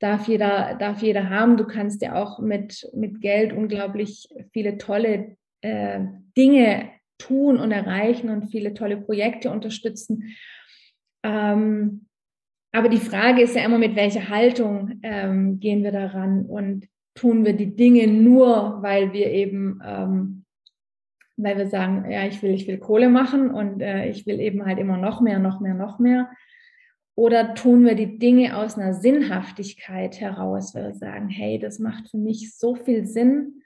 Speaker 2: darf jeder, darf jeder haben. Du kannst ja auch mit, mit Geld unglaublich viele tolle äh, Dinge tun und erreichen und viele tolle Projekte unterstützen. Ähm, aber die Frage ist ja immer, mit welcher Haltung ähm, gehen wir daran und tun wir die Dinge nur, weil wir eben, ähm, weil wir sagen, ja, ich will, ich will Kohle machen und äh, ich will eben halt immer noch mehr, noch mehr, noch mehr. Oder tun wir die Dinge aus einer Sinnhaftigkeit heraus, weil wir sagen, hey, das macht für mich so viel Sinn.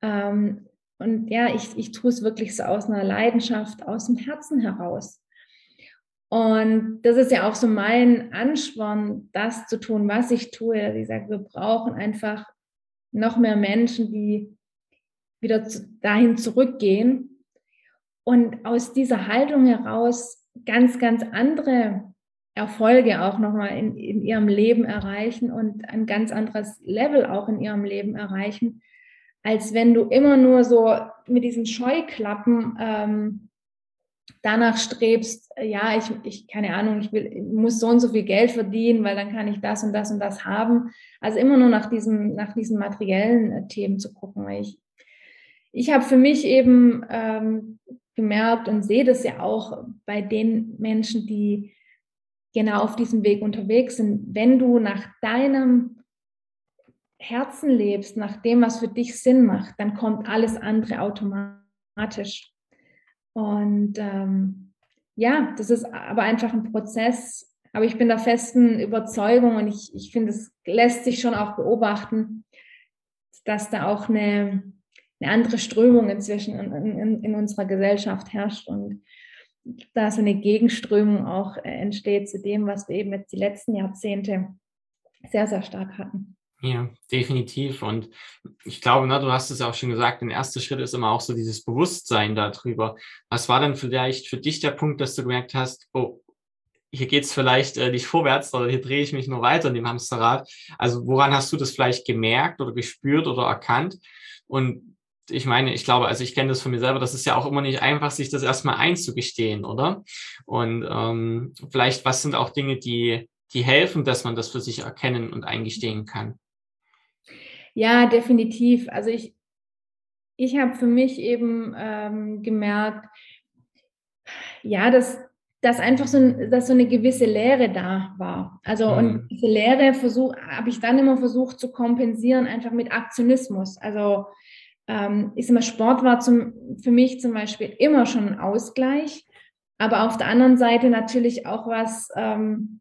Speaker 2: Ähm, und ja, ich, ich tue es wirklich so aus einer Leidenschaft, aus dem Herzen heraus. Und das ist ja auch so mein Ansporn, das zu tun, was ich tue. Wie gesagt, wir brauchen einfach noch mehr Menschen, die wieder dahin zurückgehen und aus dieser Haltung heraus ganz, ganz andere Erfolge auch nochmal in, in ihrem Leben erreichen und ein ganz anderes Level auch in ihrem Leben erreichen, als wenn du immer nur so mit diesen Scheuklappen ähm, danach strebst, ja, ich, ich, keine Ahnung, ich will, muss so und so viel Geld verdienen, weil dann kann ich das und das und das haben. Also immer nur nach diesen, nach diesen materiellen äh, Themen zu gucken. Ich, ich habe für mich eben ähm, gemerkt und sehe das ja auch bei den Menschen, die genau auf diesem Weg unterwegs sind. Wenn du nach deinem Herzen lebst, nach dem, was für dich Sinn macht, dann kommt alles andere automatisch. Und ähm, ja, das ist aber einfach ein Prozess, Aber ich bin der festen Überzeugung und ich, ich finde, es lässt sich schon auch beobachten, dass da auch eine, eine andere Strömung inzwischen in, in, in unserer Gesellschaft herrscht und da so eine Gegenströmung auch entsteht zu dem, was wir eben jetzt die letzten Jahrzehnte sehr, sehr stark hatten.
Speaker 1: Ja, definitiv. Und ich glaube, na, du hast es ja auch schon gesagt, der erste Schritt ist immer auch so dieses Bewusstsein darüber. Was war denn vielleicht für dich der Punkt, dass du gemerkt hast, oh, hier geht es vielleicht äh, nicht vorwärts oder hier drehe ich mich nur weiter in dem Hamsterrad. Also woran hast du das vielleicht gemerkt oder gespürt oder erkannt? Und ich meine, ich glaube, also ich kenne das von mir selber, das ist ja auch immer nicht einfach, sich das erstmal einzugestehen, oder? Und ähm, vielleicht, was sind auch Dinge, die, die helfen, dass man das für sich erkennen und eingestehen kann?
Speaker 2: Ja, definitiv. Also ich, ich habe für mich eben ähm, gemerkt, ja, dass, dass einfach so, ein, dass so eine gewisse Leere da war. Also mhm. und diese Leere habe ich dann immer versucht zu kompensieren, einfach mit Aktionismus. Also ähm, ich sag mal, Sport war zum, für mich zum Beispiel immer schon ein Ausgleich, aber auf der anderen Seite natürlich auch was, ähm,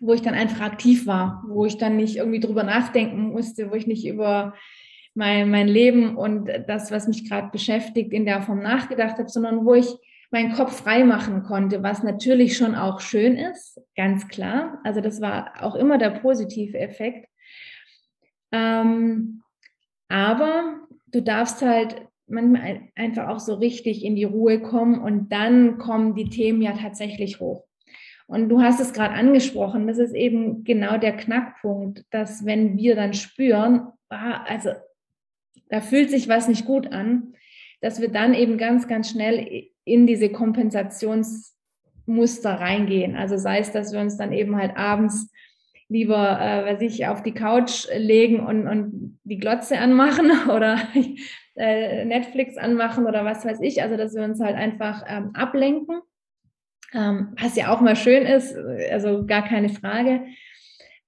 Speaker 2: wo ich dann einfach aktiv war, wo ich dann nicht irgendwie drüber nachdenken musste, wo ich nicht über mein, mein Leben und das, was mich gerade beschäftigt, in der Form nachgedacht habe, sondern wo ich meinen Kopf frei machen konnte, was natürlich schon auch schön ist, ganz klar. Also das war auch immer der positive Effekt. Ähm, aber du darfst halt manchmal einfach auch so richtig in die Ruhe kommen und dann kommen die Themen ja tatsächlich hoch. Und du hast es gerade angesprochen, das ist eben genau der Knackpunkt, dass wenn wir dann spüren, ah, also da fühlt sich was nicht gut an, dass wir dann eben ganz, ganz schnell in diese Kompensationsmuster reingehen. Also sei es, dass wir uns dann eben halt abends lieber, äh, weiß ich, auf die Couch legen und, und die Glotze anmachen oder äh, Netflix anmachen oder was weiß ich. Also dass wir uns halt einfach ähm, ablenken ähm, was ja auch mal schön ist, also gar keine Frage.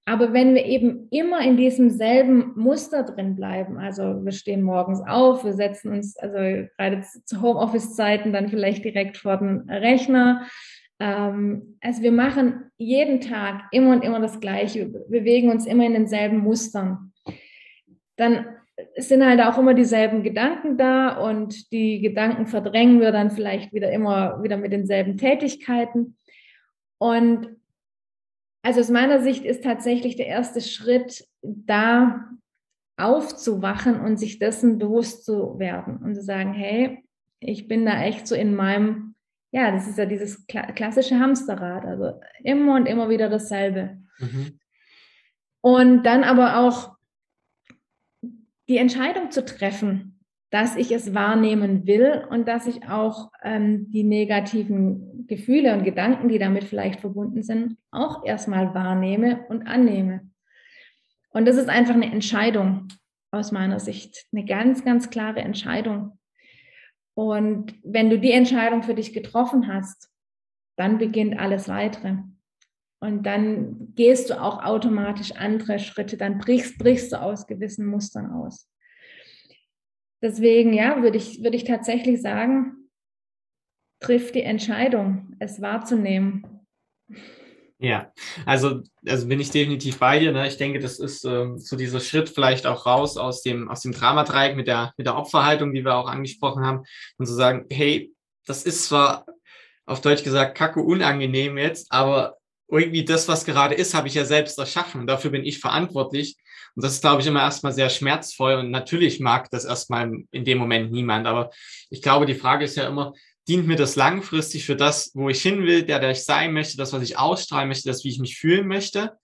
Speaker 2: Aber wenn wir eben immer in diesem selben Muster drin bleiben, also wir stehen morgens auf, wir setzen uns, also gerade zu Homeoffice-Zeiten, dann vielleicht direkt vor den Rechner. Ähm, also wir machen jeden Tag immer und immer das Gleiche, wir bewegen uns immer in denselben Mustern. Dann es sind halt auch immer dieselben Gedanken da und die Gedanken verdrängen wir dann vielleicht wieder immer wieder mit denselben Tätigkeiten. Und also aus meiner Sicht ist tatsächlich der erste Schritt da aufzuwachen und sich dessen bewusst zu werden und zu sagen, hey, ich bin da echt so in meinem, ja, das ist ja dieses klassische Hamsterrad, also immer und immer wieder dasselbe. Mhm. Und dann aber auch die Entscheidung zu treffen, dass ich es wahrnehmen will und dass ich auch ähm, die negativen Gefühle und Gedanken, die damit vielleicht verbunden sind, auch erstmal wahrnehme und annehme. Und das ist einfach eine Entscheidung aus meiner Sicht, eine ganz, ganz klare Entscheidung. Und wenn du die Entscheidung für dich getroffen hast, dann beginnt alles weitere. Und dann gehst du auch automatisch andere Schritte, dann brichst, brichst du aus gewissen Mustern aus. Deswegen, ja, würde ich, würde ich tatsächlich sagen, triff die Entscheidung, es wahrzunehmen.
Speaker 1: Ja, also, also bin ich definitiv bei dir. Ne? Ich denke, das ist ähm, so dieser Schritt vielleicht auch raus aus dem, aus dem Dramadreieck mit der, mit der Opferhaltung, die wir auch angesprochen haben, und zu sagen, hey, das ist zwar auf Deutsch gesagt kacke unangenehm jetzt, aber irgendwie das, was gerade ist, habe ich ja selbst erschaffen. Dafür bin ich verantwortlich. Und das ist, glaube ich, immer erstmal sehr schmerzvoll. Und natürlich mag das erstmal in dem Moment niemand. Aber ich glaube, die Frage ist ja immer, dient mir das langfristig für das, wo ich hin will, der, der ich sein möchte, das, was ich ausstrahlen möchte, das, wie ich mich fühlen möchte?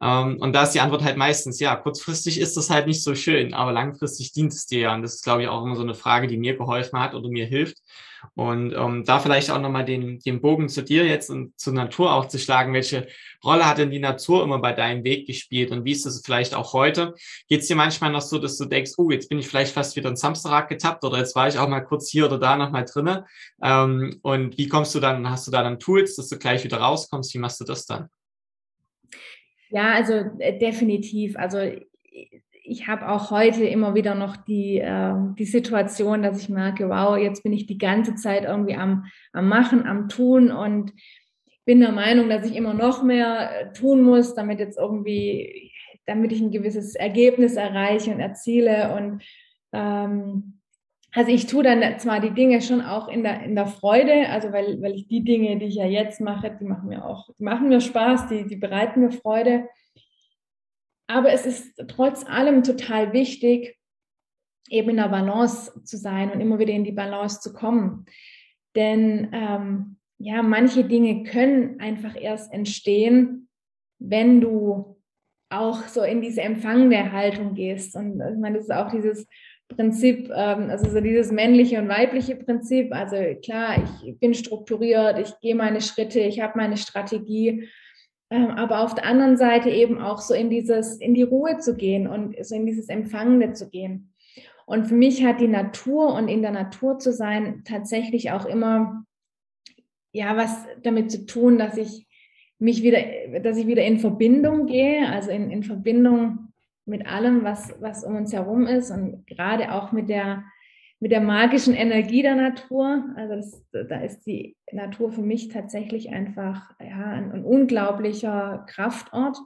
Speaker 1: Ähm, und da ist die Antwort halt meistens, ja, kurzfristig ist das halt nicht so schön, aber langfristig dient es dir ja. Und das ist, glaube ich, auch immer so eine Frage, die mir geholfen hat oder mir hilft. Und ähm, da vielleicht auch nochmal den, den Bogen zu dir jetzt und zur Natur auch zu schlagen. Welche Rolle hat denn die Natur immer bei deinem Weg gespielt und wie ist es vielleicht auch heute? Geht es dir manchmal noch so, dass du denkst, oh, jetzt bin ich vielleicht fast wieder ins Samstag getappt oder jetzt war ich auch mal kurz hier oder da nochmal drinne? Ähm, und wie kommst du dann, hast du da dann Tools, dass du gleich wieder rauskommst? Wie machst du das dann?
Speaker 2: Ja, also äh, definitiv. Also ich habe auch heute immer wieder noch die, äh, die Situation, dass ich merke, wow, jetzt bin ich die ganze Zeit irgendwie am, am Machen, am Tun und bin der Meinung, dass ich immer noch mehr äh, tun muss, damit jetzt irgendwie, damit ich ein gewisses Ergebnis erreiche und erziele. Und ähm, also ich tue dann zwar die Dinge schon auch in der, in der Freude, also weil, weil ich die Dinge, die ich ja jetzt mache, die machen mir auch, die machen mir Spaß, die, die bereiten mir Freude. Aber es ist trotz allem total wichtig, eben in der Balance zu sein und immer wieder in die Balance zu kommen. Denn ähm, ja, manche Dinge können einfach erst entstehen, wenn du auch so in diese empfangende Haltung gehst. Und ich meine, das ist auch dieses Prinzip, ähm, also so dieses männliche und weibliche Prinzip. Also klar, ich bin strukturiert, ich gehe meine Schritte, ich habe meine Strategie. Ähm, aber auf der anderen Seite eben auch so in dieses, in die Ruhe zu gehen und so in dieses Empfangende zu gehen. Und für mich hat die Natur und in der Natur zu sein tatsächlich auch immer ja was damit zu tun, dass ich mich wieder, dass ich wieder in Verbindung gehe, also in, in Verbindung mit allem, was, was um uns herum ist und gerade auch mit der, mit der magischen Energie der Natur. Also das, da ist die Natur für mich tatsächlich einfach ja, ein, ein unglaublicher Kraftort.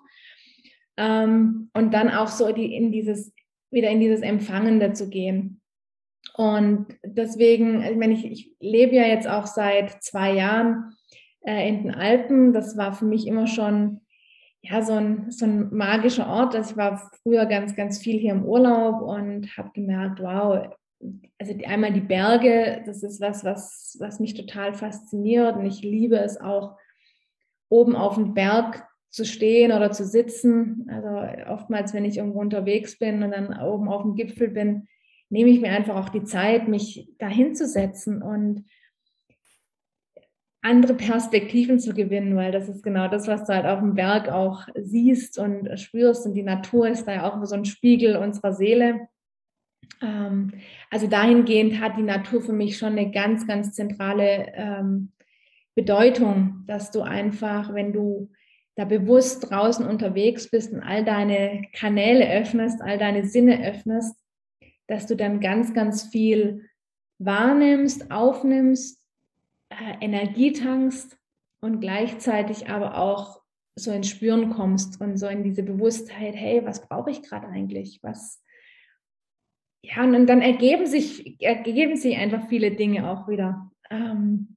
Speaker 2: Ähm, und dann auch so die, in dieses wieder in dieses Empfangende zu gehen. Und deswegen, ich meine, ich, ich lebe ja jetzt auch seit zwei Jahren äh, in den Alpen. Das war für mich immer schon ja, so ein, so ein magischer Ort. Also ich war früher ganz, ganz viel hier im Urlaub und habe gemerkt, wow, also einmal die Berge, das ist was, was, was mich total fasziniert und ich liebe es auch, oben auf dem Berg zu stehen oder zu sitzen. Also oftmals, wenn ich irgendwo unterwegs bin und dann oben auf dem Gipfel bin, nehme ich mir einfach auch die Zeit, mich dahin zu setzen und andere Perspektiven zu gewinnen, weil das ist genau das, was du halt auf dem Berg auch siehst und spürst. Und die Natur ist da ja auch so ein Spiegel unserer Seele. Ähm, also dahingehend hat die Natur für mich schon eine ganz, ganz zentrale ähm, Bedeutung, dass du einfach, wenn du da bewusst draußen unterwegs bist und all deine Kanäle öffnest, all deine Sinne öffnest, dass du dann ganz, ganz viel wahrnimmst, aufnimmst, äh, Energie tankst und gleichzeitig aber auch so ins Spüren kommst und so in diese Bewusstheit, hey, was brauche ich gerade eigentlich? Was ja, und dann ergeben sich, ergeben sich einfach viele Dinge auch wieder. Ähm,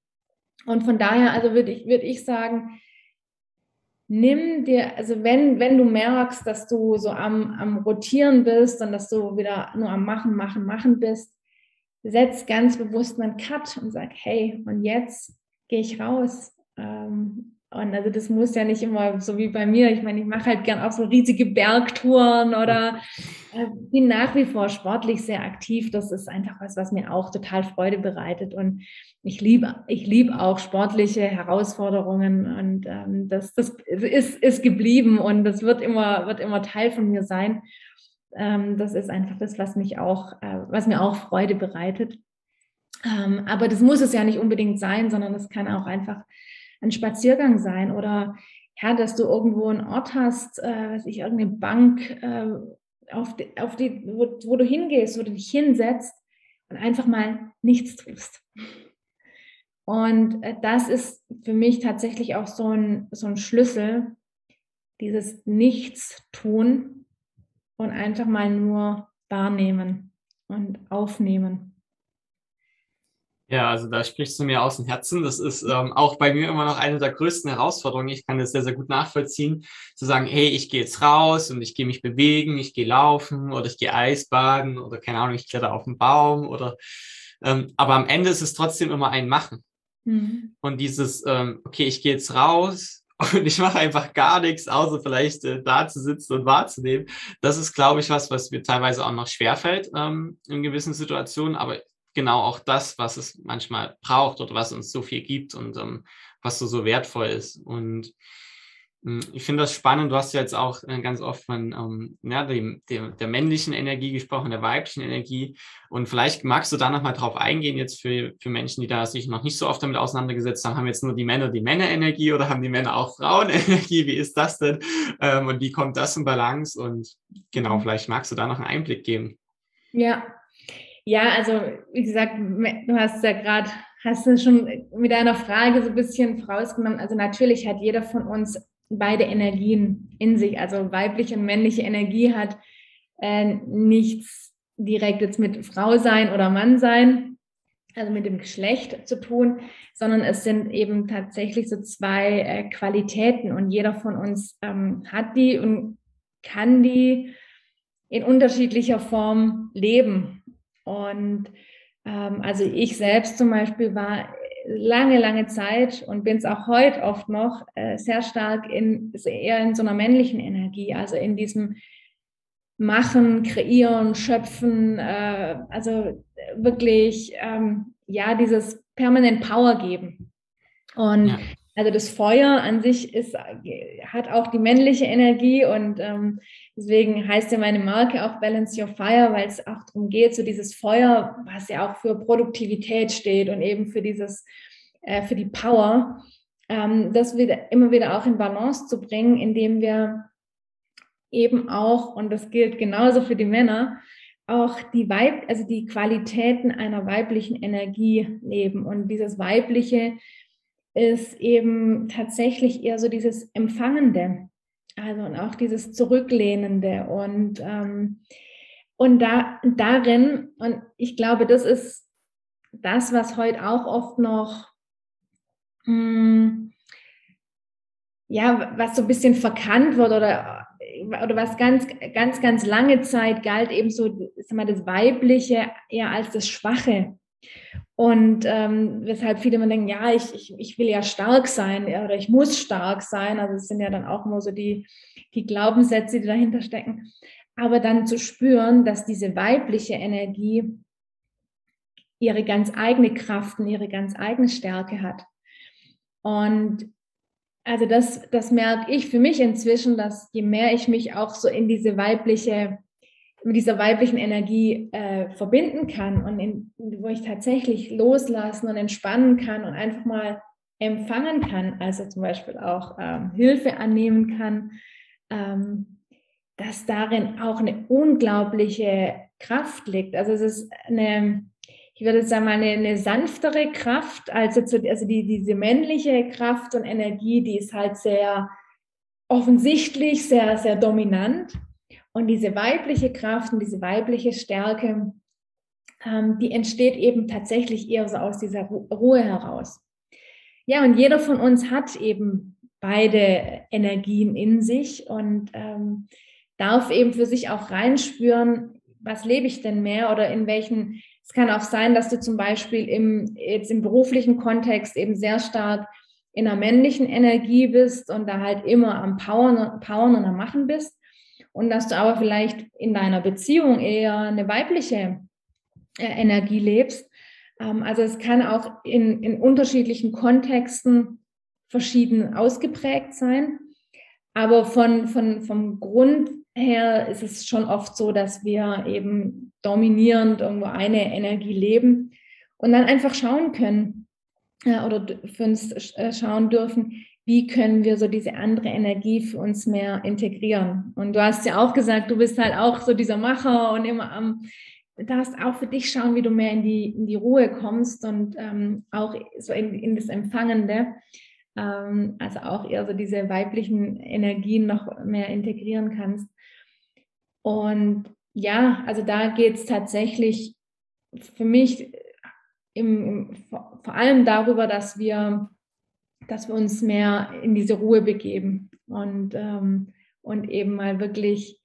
Speaker 2: und von daher, also würde ich, würde ich sagen, nimm dir, also wenn, wenn du merkst, dass du so am, am Rotieren bist und dass du wieder nur am Machen, Machen, Machen bist, setz ganz bewusst einen Cut und sag, hey, und jetzt gehe ich raus. Ähm, und also das muss ja nicht immer so wie bei mir. Ich meine, ich mache halt gern auch so riesige Bergtouren oder äh, bin nach wie vor sportlich sehr aktiv. Das ist einfach was, was mir auch total Freude bereitet. Und ich liebe, ich liebe auch sportliche Herausforderungen. Und ähm, das, das ist, ist geblieben und das wird immer, wird immer Teil von mir sein. Ähm, das ist einfach das, was mich auch, äh, was mir auch Freude bereitet. Ähm, aber das muss es ja nicht unbedingt sein, sondern es kann auch einfach ein Spaziergang sein oder ja, dass du irgendwo einen Ort hast, äh, weiß ich, irgendeine Bank, äh, auf die, auf die wo, wo, du hingehst, wo du dich hinsetzt und einfach mal nichts tust. Und äh, das ist für mich tatsächlich auch so ein, so ein Schlüssel, dieses Nichtstun und einfach mal nur wahrnehmen und aufnehmen.
Speaker 1: Ja, also da sprichst du mir aus dem Herzen. Das ist ähm, auch bei mir immer noch eine der größten Herausforderungen. Ich kann das sehr, sehr gut nachvollziehen, zu sagen, hey, ich gehe jetzt raus und ich gehe mich bewegen, ich gehe laufen oder ich gehe Eisbaden oder keine Ahnung, ich kletter auf einen Baum oder ähm, aber am Ende ist es trotzdem immer ein Machen. Mhm. Und dieses, ähm, okay, ich gehe jetzt raus, und ich mache einfach gar nichts, außer vielleicht äh, da zu sitzen und wahrzunehmen. Das ist, glaube ich, was, was mir teilweise auch noch schwerfällt ähm, in gewissen Situationen. Aber genau auch das, was es manchmal braucht oder was uns so viel gibt und ähm, was so, so wertvoll ist. Und ich finde das spannend. Du hast ja jetzt auch äh, ganz oft von ähm, ja, dem, dem, der männlichen Energie gesprochen, der weiblichen Energie. Und vielleicht magst du da nochmal drauf eingehen, jetzt für, für Menschen, die da sich noch nicht so oft damit auseinandergesetzt haben. Haben jetzt nur die Männer die Männerenergie oder haben die Männer auch Frauenenergie? Wie ist das denn? Ähm, und wie kommt das in Balance? Und genau, vielleicht magst du da noch einen Einblick geben.
Speaker 2: Ja, ja, also wie gesagt, du hast ja gerade hast du schon mit deiner Frage so ein bisschen vorausgenommen. Also natürlich hat jeder von uns beide Energien in sich. Also weibliche und männliche Energie hat äh, nichts direkt jetzt mit Frau sein oder Mann sein, also mit dem Geschlecht zu tun, sondern es sind eben tatsächlich so zwei äh, Qualitäten und jeder von uns ähm, hat die und kann die in unterschiedlicher Form leben. Und ähm, also ich selbst zum Beispiel war lange, lange Zeit und bin es auch heute oft noch äh, sehr stark in, eher in so einer männlichen Energie, also in diesem Machen, Kreieren, Schöpfen, äh, also wirklich, ähm, ja, dieses permanent Power geben. Und ja. Also das Feuer an sich ist, hat auch die männliche Energie und ähm, deswegen heißt ja meine Marke auch Balance Your Fire, weil es auch darum geht, so dieses Feuer, was ja auch für Produktivität steht und eben für dieses, äh, für die Power, ähm, das wieder, immer wieder auch in Balance zu bringen, indem wir eben auch, und das gilt genauso für die Männer, auch die Weib, also die Qualitäten einer weiblichen Energie leben. Und dieses Weibliche ist eben tatsächlich eher so dieses Empfangende, also und auch dieses Zurücklehnende und ähm, und da darin und ich glaube, das ist das, was heute auch oft noch mh, hm, ja, was so ein bisschen verkannt wird oder oder was ganz, ganz, ganz lange Zeit galt eben so, sag mal, das Weibliche eher als das Schwache. Und ähm, weshalb viele immer denken, ja, ich, ich, ich will ja stark sein oder ich muss stark sein. Also es sind ja dann auch immer so die, die Glaubenssätze, die dahinter stecken. Aber dann zu spüren, dass diese weibliche Energie ihre ganz eigene Kraft und ihre ganz eigene Stärke hat. Und also das, das merke ich für mich inzwischen, dass je mehr ich mich auch so in diese weibliche, mit dieser weiblichen Energie äh, verbinden kann und in, wo ich tatsächlich loslassen und entspannen kann und einfach mal empfangen kann, also zum Beispiel auch ähm, Hilfe annehmen kann, ähm, dass darin auch eine unglaubliche Kraft liegt. Also es ist eine, ich würde sagen mal, eine, eine sanftere Kraft, als jetzt, also die, diese männliche Kraft und Energie, die ist halt sehr offensichtlich, sehr, sehr dominant. Und diese weibliche Kraft und diese weibliche Stärke, ähm, die entsteht eben tatsächlich eher so aus dieser Ruhe heraus. Ja, und jeder von uns hat eben beide Energien in sich und ähm, darf eben für sich auch reinspüren, was lebe ich denn mehr oder in welchen es kann auch sein, dass du zum Beispiel im, jetzt im beruflichen Kontext eben sehr stark in der männlichen Energie bist und da halt immer am Powern, Powern und am Machen bist. Und dass du aber vielleicht in deiner Beziehung eher eine weibliche äh, Energie lebst. Ähm, also es kann auch in, in unterschiedlichen Kontexten verschieden ausgeprägt sein. Aber von, von, vom Grund her ist es schon oft so, dass wir eben dominierend irgendwo eine Energie leben und dann einfach schauen können äh, oder für uns äh, schauen dürfen, wie können wir so diese andere Energie für uns mehr integrieren. Und du hast ja auch gesagt, du bist halt auch so dieser Macher und immer am, darfst auch für dich schauen, wie du mehr in die, in die Ruhe kommst und ähm, auch so in, in das Empfangende. Ähm, also auch eher so diese weiblichen Energien noch mehr integrieren kannst. Und ja, also da geht es tatsächlich für mich im, im, vor allem darüber, dass wir, dass wir uns mehr in diese Ruhe begeben und, ähm, und eben mal wirklich,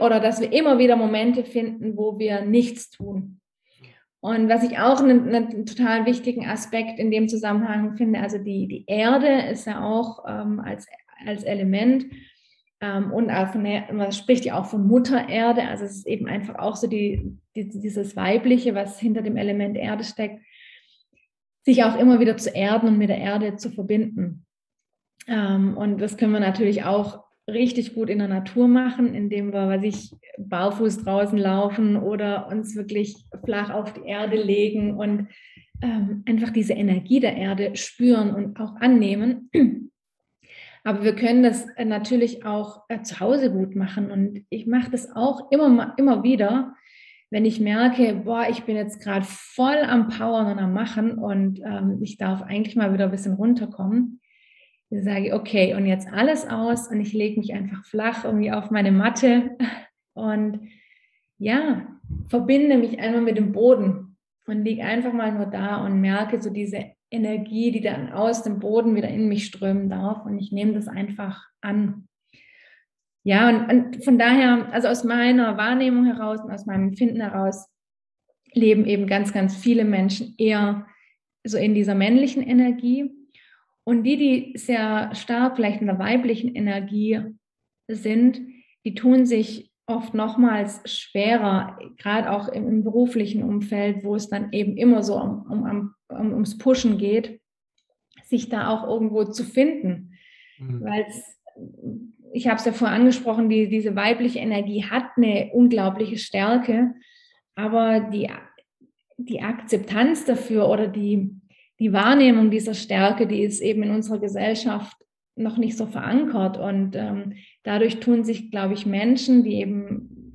Speaker 2: oder dass wir immer wieder Momente finden, wo wir nichts tun. Und was ich auch einen, einen, total wichtigen Aspekt in dem Zusammenhang finde, also die, die Erde ist ja auch ähm, als, als Element ähm, und auch von der, man spricht ja auch von Mutter Erde, also es ist eben einfach auch so die, die, dieses Weibliche, was hinter dem Element Erde steckt, sich auch immer wieder zu erden und mit der Erde zu verbinden. Ähm, und das können wir natürlich auch richtig gut in der Natur machen, indem wir, weiß ich, barfuß draußen laufen oder uns wirklich flach auf die Erde legen und ähm, einfach diese Energie der Erde spüren und auch annehmen. Aber wir können das äh, natürlich auch äh, zu Hause gut machen. Und ich mache das auch immer, immer wieder, wenn ich merke, boah, ich bin jetzt gerade voll am Powern und am Machen und ähm, ich darf eigentlich mal wieder ein bisschen runterkommen, dann sage ich, okay, und jetzt alles aus und ich lege mich einfach flach irgendwie auf meine Matte und ja, verbinde mich einmal mit dem Boden und liege einfach mal nur da und merke so diese Energie, die dann aus dem Boden wieder in mich strömen darf und ich nehme das einfach an. Ja, und, und von daher, also aus meiner Wahrnehmung heraus und aus meinem Empfinden heraus, leben eben ganz, ganz viele Menschen eher so in dieser männlichen Energie. Und die, die sehr stark vielleicht in der weiblichen Energie sind, die tun sich oft nochmals schwerer, gerade auch im, im, beruflichen Umfeld, wo es dann eben immer so um, um, um, ums Pushen geht, sich da auch irgendwo zu finden. Mhm. Weil ich habe es ja vorher angesprochen, die, diese weibliche Energie hat eine unglaubliche Stärke, aber die, die Akzeptanz dafür oder die, die Wahrnehmung dieser Stärke, die ist eben in unserer Gesellschaft noch nicht so verankert. Und ähm, dadurch tun sich, glaube ich, Menschen, die eben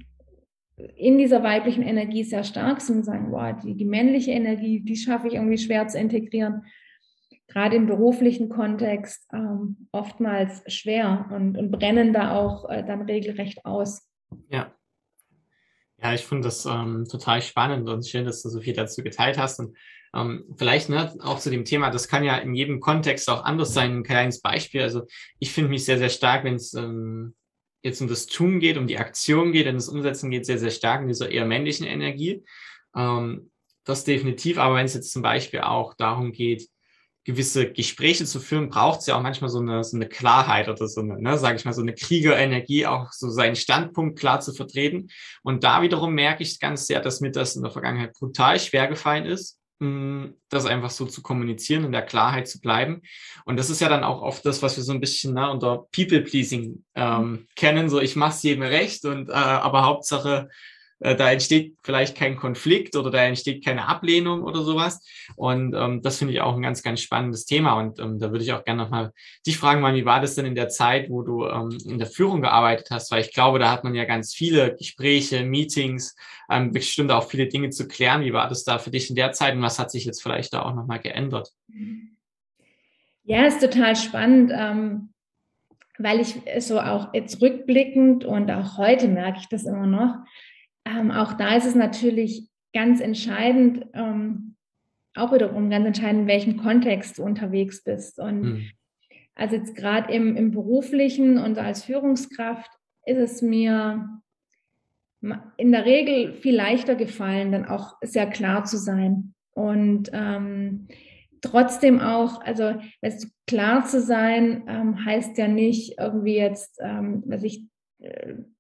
Speaker 2: in dieser weiblichen Energie sehr stark sind, sagen, boah, die, die männliche Energie, die schaffe ich irgendwie schwer zu integrieren. Gerade im beruflichen Kontext ähm, oftmals schwer und, und brennen da auch äh, dann regelrecht aus.
Speaker 1: Ja. Ja, ich finde das ähm, total spannend und schön, dass du so viel dazu geteilt hast. Und ähm, vielleicht ne, auch zu dem Thema, das kann ja in jedem Kontext auch anders sein. Ein kleines Beispiel. Also ich finde mich sehr, sehr stark, wenn es ähm, jetzt um das Tun geht, um die Aktion geht, um das Umsetzen geht, sehr, sehr stark in dieser eher männlichen Energie. Ähm, das definitiv. Aber wenn es jetzt zum Beispiel auch darum geht, gewisse Gespräche zu führen, braucht es ja auch manchmal so eine, so eine Klarheit oder so eine, ne, sage ich mal, so eine Kriegerenergie, auch so seinen Standpunkt klar zu vertreten. Und da wiederum merke ich ganz sehr, dass mir das in der Vergangenheit brutal schwer gefallen ist, das einfach so zu kommunizieren, in der Klarheit zu bleiben. Und das ist ja dann auch oft das, was wir so ein bisschen ne, unter People-Pleasing ähm, kennen. So, ich mache es jedem recht und äh, aber Hauptsache, da entsteht vielleicht kein Konflikt oder da entsteht keine Ablehnung oder sowas. Und ähm, das finde ich auch ein ganz, ganz spannendes Thema. Und ähm, da würde ich auch gerne nochmal dich fragen, mal, wie war das denn in der Zeit, wo du ähm, in der Führung gearbeitet hast? Weil ich glaube, da hat man ja ganz viele Gespräche, Meetings, ähm, bestimmt auch viele Dinge zu klären. Wie war das da für dich in der Zeit und was hat sich jetzt vielleicht da auch nochmal geändert?
Speaker 2: Ja, ist total spannend. Ähm weil ich so auch jetzt rückblickend und auch heute merke ich das immer noch, ähm, auch da ist es natürlich ganz entscheidend, ähm, auch wiederum ganz entscheidend, in welchem Kontext du unterwegs bist. Und mhm. also jetzt gerade im, im beruflichen und als Führungskraft ist es mir in der Regel viel leichter gefallen, dann auch sehr klar zu sein. Und ähm, trotzdem auch, also weißt du, klar zu sein, ähm, heißt ja nicht irgendwie jetzt, ähm, dass ich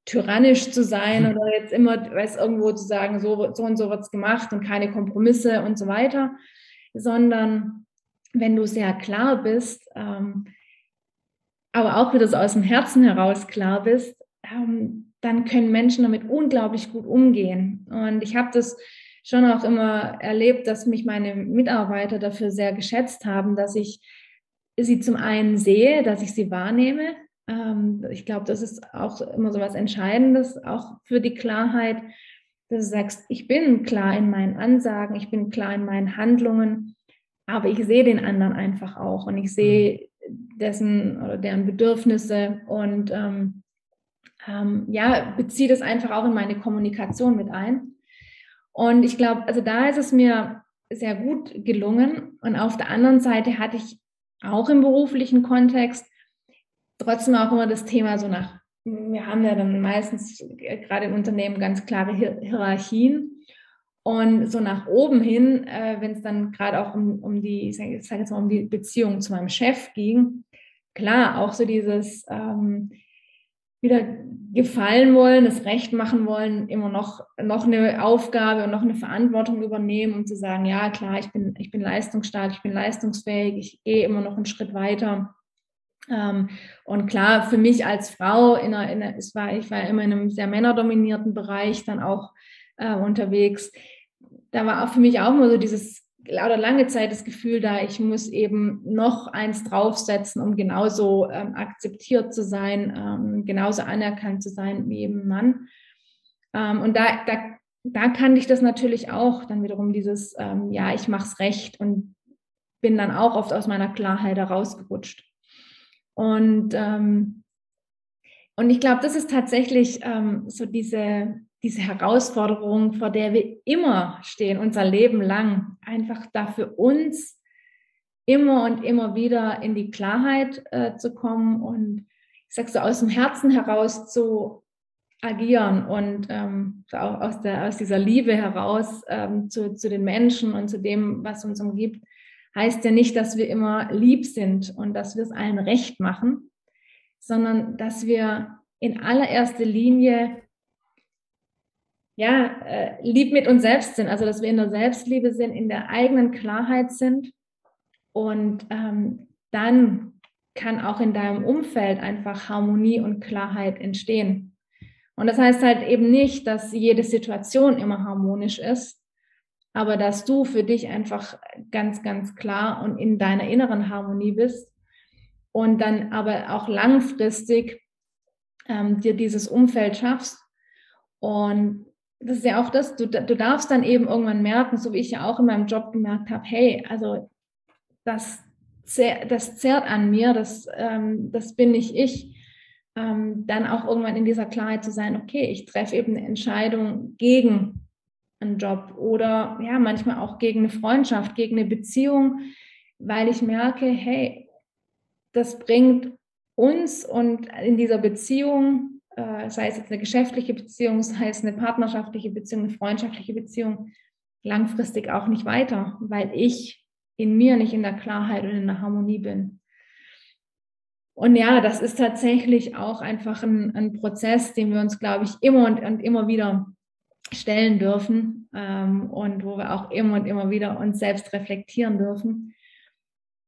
Speaker 2: tyrannisch zu sein hm. oder jetzt immer, weiß, irgendwo zu sagen, so, so und so wird es gemacht und keine Kompromisse und so weiter, sondern wenn du sehr klar bist, ähm, aber auch wieder so aus dem Herzen heraus klar bist, ähm, dann können Menschen damit unglaublich gut umgehen. Und ich habe das schon auch immer erlebt, dass mich meine Mitarbeiter dafür sehr geschätzt haben, dass ich sie zum einen sehe, dass ich sie wahrnehme, ähm, ich glaube, das ist auch immer so was Entscheidendes, auch für die Klarheit, dass du sagst, ich bin klar in meinen Ansagen, ich bin klar in meinen Handlungen, aber ich sehe den anderen einfach auch und ich sehe mhm. dessen oder deren Bedürfnisse und ähm, ähm, ja, beziehe das einfach auch in meine Kommunikation mit ein. Und ich glaube, also da ist es mir sehr gut gelungen. Und auf der anderen Seite hatte ich auch im beruflichen Kontext trotzdem auch immer das Thema so nach, wir haben ja dann meistens gerade im Unternehmen ganz klare Hierarchien. Und so nach oben hin, äh, wenn es dann gerade auch um, um die, ich sag jetzt mal, um die Beziehung zu meinem Chef ging, klar, auch so dieses ähm, wieder gefallen wollen, das Recht machen wollen, immer noch, noch eine Aufgabe und noch eine Verantwortung übernehmen, um zu sagen, ja klar, ich bin, ich bin leistungsstark, ich bin leistungsfähig, ich gehe immer noch einen Schritt weiter. Ähm, und klar, für mich als Frau, in einer, in einer, es war, ich war immer in einem sehr männerdominierten Bereich dann auch äh, unterwegs. Da war auch für mich auch immer so dieses oder lange Zeit das Gefühl da, ich muss eben noch eins draufsetzen, um genauso ähm, akzeptiert zu sein, ähm, genauso anerkannt zu sein wie eben Mann. Ähm, und da, da da kannte ich das natürlich auch, dann wiederum dieses, ähm, ja, ich mache es recht und bin dann auch oft aus meiner Klarheit herausgerutscht. Und, ähm, und ich glaube, das ist tatsächlich ähm, so diese, diese Herausforderung, vor der wir immer stehen, unser Leben lang, einfach da für uns immer und immer wieder in die Klarheit äh, zu kommen und ich sag so aus dem Herzen heraus zu agieren und ähm, auch aus, der, aus dieser Liebe heraus ähm, zu, zu den Menschen und zu dem, was uns umgibt, heißt ja nicht, dass wir immer lieb sind und dass wir es allen recht machen, sondern dass wir in allererster Linie ja, äh, lieb mit uns selbst sind, also dass wir in der Selbstliebe sind, in der eigenen Klarheit sind. Und ähm, dann kann auch in deinem Umfeld einfach Harmonie und Klarheit entstehen. Und das heißt halt eben nicht, dass jede Situation immer harmonisch ist, aber dass du für dich einfach ganz, ganz klar und in deiner inneren Harmonie bist und dann aber auch langfristig ähm, dir dieses Umfeld schaffst. Und das ist ja auch das, du, du darfst dann eben irgendwann merken, so wie ich ja auch in meinem Job gemerkt habe, hey, also das, das zerrt an mir, das, ähm, das bin nicht ich ähm, dann auch irgendwann in dieser Klarheit zu sein, okay, ich treffe eben eine Entscheidung gegen einen Job oder ja, manchmal auch gegen eine Freundschaft, gegen eine Beziehung, weil ich merke, hey, das bringt uns und in dieser Beziehung, äh, sei es jetzt eine geschäftliche Beziehung, sei es eine partnerschaftliche Beziehung, eine freundschaftliche Beziehung, langfristig auch nicht weiter, weil ich in mir nicht in der Klarheit und in der Harmonie bin. Und ja, das ist tatsächlich auch einfach ein, ein Prozess, den wir uns, glaube ich, immer und, und immer wieder stellen dürfen ähm, und wo wir auch immer und immer wieder uns selbst reflektieren dürfen.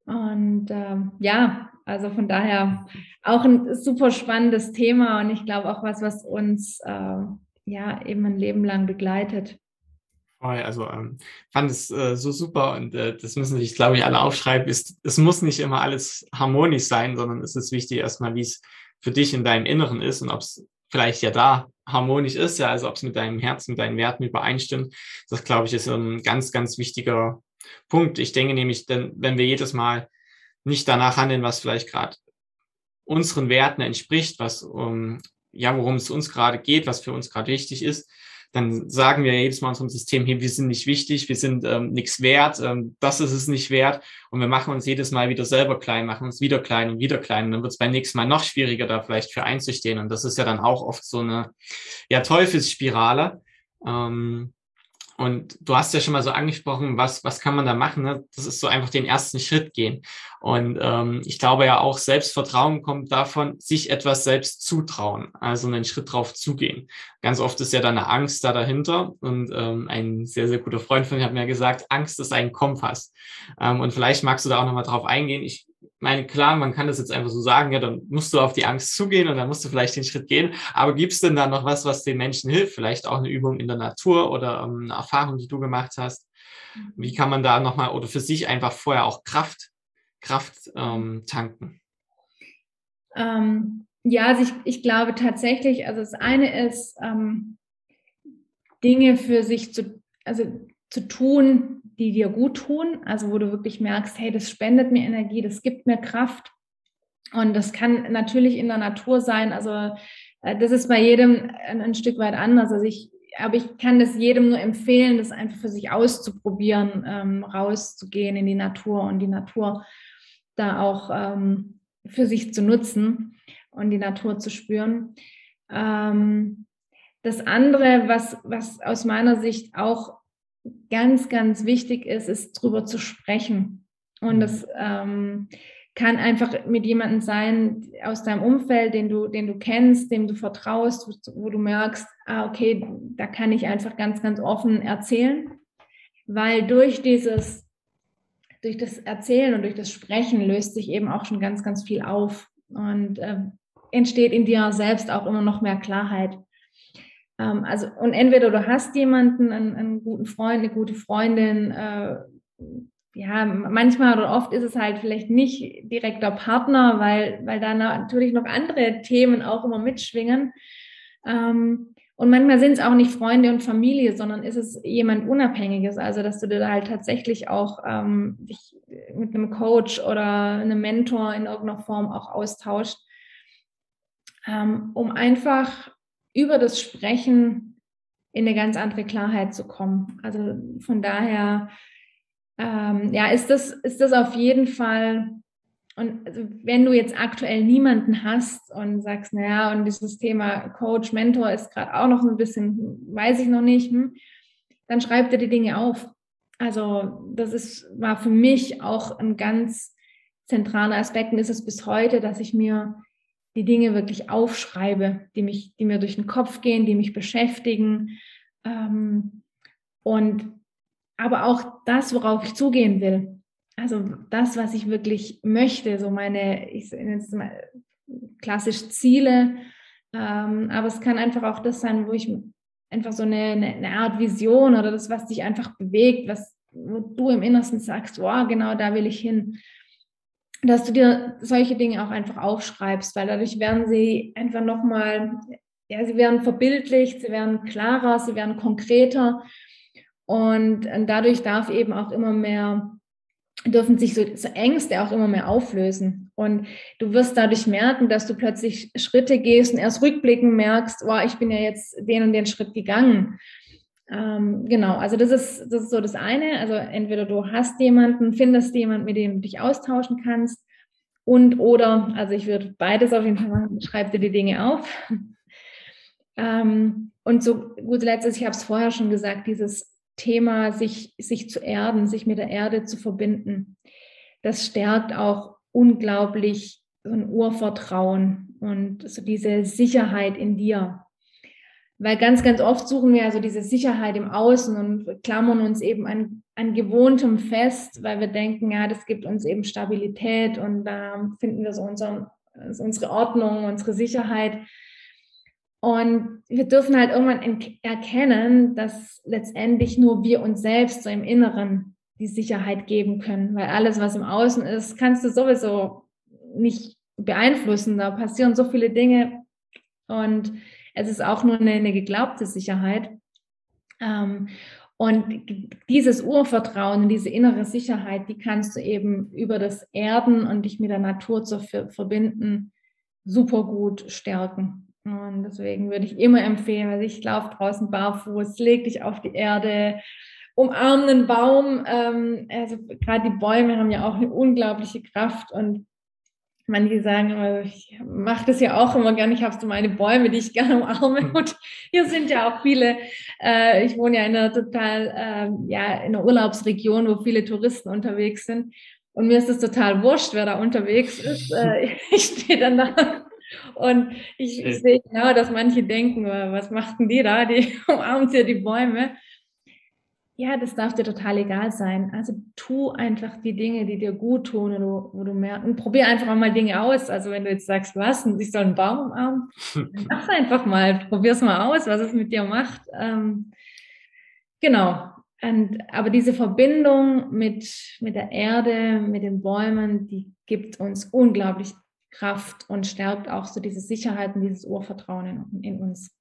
Speaker 2: Und ähm, ja, also von daher auch ein super spannendes Thema und ich glaube auch was, was uns äh, ja eben ein Leben lang begleitet.
Speaker 1: Also ähm, fand es äh, so super und äh, das müssen sich, glaube ich, alle aufschreiben. Ist, es muss nicht immer alles harmonisch sein, sondern es ist wichtig erstmal, wie es für dich in deinem Inneren ist und ob es vielleicht ja da harmonisch ist, ja, also ob es mit deinem Herzen, mit deinen Werten übereinstimmt. Das, glaube ich, ist ein ganz, ganz wichtiger Punkt. Ich denke nämlich, denn wenn wir jedes Mal nicht danach handeln, was vielleicht gerade unseren Werten entspricht, was um, ja, worum es uns gerade geht, was für uns gerade wichtig ist, dann sagen wir jedes Mal unserem System, hey, wir sind nicht wichtig, wir sind ähm, nichts wert, ähm, das ist es nicht wert. Und wir machen uns jedes Mal wieder selber klein, machen uns wieder klein und wieder klein. Und dann wird es beim nächsten Mal noch schwieriger, da vielleicht für einzustehen. Und das ist ja dann auch oft so eine ja, Teufelsspirale. Ähm, und du hast ja schon mal so angesprochen, was, was kann man da machen? Ne? Das ist so einfach den ersten Schritt gehen. Und ähm, ich glaube ja auch, Selbstvertrauen kommt davon, sich etwas selbst zutrauen, also einen Schritt drauf zugehen. Ganz oft ist ja da eine Angst da dahinter. Und ähm, ein sehr, sehr guter Freund von mir hat mir gesagt, Angst ist ein Kompass. Ähm, und vielleicht magst du da auch nochmal drauf eingehen. Ich meine, klar, man kann das jetzt einfach so sagen, ja, dann musst du auf die Angst zugehen und dann musst du vielleicht den Schritt gehen. Aber gibt es denn da noch was, was den Menschen hilft? Vielleicht auch eine Übung in der Natur oder ähm, eine Erfahrung, die du gemacht hast? Wie kann man da nochmal oder für sich einfach vorher auch Kraft, Kraft ähm, tanken?
Speaker 2: Ähm, ja, also ich, ich glaube tatsächlich, also das eine ist, ähm, Dinge für sich zu, also zu tun, die dir gut tun, also wo du wirklich merkst, hey, das spendet mir Energie, das gibt mir Kraft. Und das kann natürlich in der Natur sein. Also äh, das ist bei jedem ein, Stück weit anders. Also ich, aber ich kann das jedem nur empfehlen, das einfach für sich auszuprobieren, ähm, rauszugehen in die Natur und die Natur da auch ähm, für sich zu nutzen und die Natur zu spüren. Ähm, das andere, was, was aus meiner Sicht auch ganz, ganz wichtig ist, ist drüber zu sprechen. Und das mhm. ähm, kann einfach mit jemandem sein aus deinem Umfeld, den du, den du kennst, dem du vertraust, wo, wo du merkst, ah, okay, da kann ich einfach ganz, ganz offen erzählen. Weil durch dieses, durch das Erzählen und durch das Sprechen löst sich eben auch schon ganz, ganz viel auf und äh, entsteht in dir selbst auch immer noch mehr Klarheit. Ähm, also, und entweder du hast jemanden, einen, einen, guten Freund, eine gute Freundin, äh, ja, manchmal oder oft ist es halt vielleicht nicht direkter Partner, weil, weil da natürlich noch andere Themen auch immer mitschwingen. Ähm, Und manchmal sind es auch nicht Freunde und Familie, sondern ist es jemand Unabhängiges. Also, dass du da halt tatsächlich auch ähm, dich mit einem Coach oder einem Mentor in irgendeiner Form auch austauscht, ähm, um einfach über das Sprechen in eine ganz andere Klarheit zu kommen. Also von daher, ähm, ja, ist das, ist das auf jeden Fall und also wenn du jetzt aktuell niemanden hast und sagst, naja, und dieses Thema Coach, Mentor ist gerade auch noch ein bisschen, weiß ich noch nicht, hm, dann schreib dir die Dinge auf. Also das ist, war für mich auch ein ganz zentraler Aspekt und ist es bis heute, dass ich mir die Dinge wirklich aufschreibe, die, mich, die mir durch den Kopf gehen, die mich beschäftigen. Ähm, und aber auch das, worauf ich zugehen will. Also das, was ich wirklich möchte, so meine, ich nenne es mal klassisch Ziele, ähm, aber es kann einfach auch das sein, wo ich einfach so eine, eine, eine, Art Vision oder das, was dich einfach bewegt, was wo du im Innersten sagst, wow, genau da will ich hin, dass du dir solche Dinge auch einfach aufschreibst, weil dadurch werden sie einfach nochmal, ja, sie werden verbildlicht, sie werden klarer, sie werden konkreter und dadurch darf eben auch immer mehr dürfen sich so, so, Ängste auch immer mehr auflösen. Und du wirst dadurch merken, dass du plötzlich Schritte gehst und erst rückblicken merkst, oh, ich bin ja jetzt den und den Schritt gegangen. Ähm, genau, also das ist, das ist so das eine. Also entweder du hast jemanden, findest jemanden, mit dem du dich austauschen kannst. Und oder, also ich würde beides auf jeden Fall machen, schreib dir die Dinge auf. Ähm, und so gut letztes, ich habe es vorher schon gesagt, dieses Thema, sich, sich zu erden, sich mit der Erde zu verbinden. Das stärkt auch unglaublich so ein Urvertrauen und so diese Sicherheit in dir. Weil ganz, ganz oft suchen wir also diese Sicherheit im Außen und klammern uns eben an, an Gewohntem fest, weil wir denken, ja, das gibt uns eben Stabilität und da finden wir so unseren, unsere Ordnung, unsere Sicherheit. Und wir dürfen halt irgendwann erkennen, dass letztendlich nur wir uns selbst so im Inneren die Sicherheit geben können, weil alles, was im Außen ist, kannst du sowieso nicht beeinflussen. Da passieren so viele Dinge und es ist auch nur eine, eine geglaubte Sicherheit. Ähm, und dieses Urvertrauen, diese innere Sicherheit, die kannst du eben über das Erden und dich mit der Natur zu verbinden, super gut stärken. Und deswegen würde ich immer empfehlen, weil ich laufe draußen barfuß, leg dich auf die Erde, umarm einen Baum. Ähm, also gerade die Bäume haben ja auch eine unglaubliche Kraft und manche sagen immer, ich mache das ja auch immer gerne, ich habe so meine Bäume, die ich gerne umarme mhm. und hier sind ja auch viele, äh, ich wohne ja in einer total, äh, ja, in einer Urlaubsregion, wo viele Touristen unterwegs sind und mir ist es total wurscht, wer da unterwegs ist. Äh, ich stehe dann da und ich, ich sehe genau, dass manche denken, was machten die da? Die umarmen ja die Bäume. Ja, das darf dir total egal sein. Also tu einfach die Dinge, die dir gut tun, wo du, wo du merkst. Und probier einfach mal Dinge aus. Also wenn du jetzt sagst, was, ich soll einen Baum umarmen, mach einfach mal, probier es mal aus, was es mit dir macht. Ähm, genau. Und, aber diese Verbindung mit, mit der Erde, mit den Bäumen, die gibt uns unglaublich Kraft und stärkt auch so diese Sicherheit und dieses Urvertrauen in, in uns.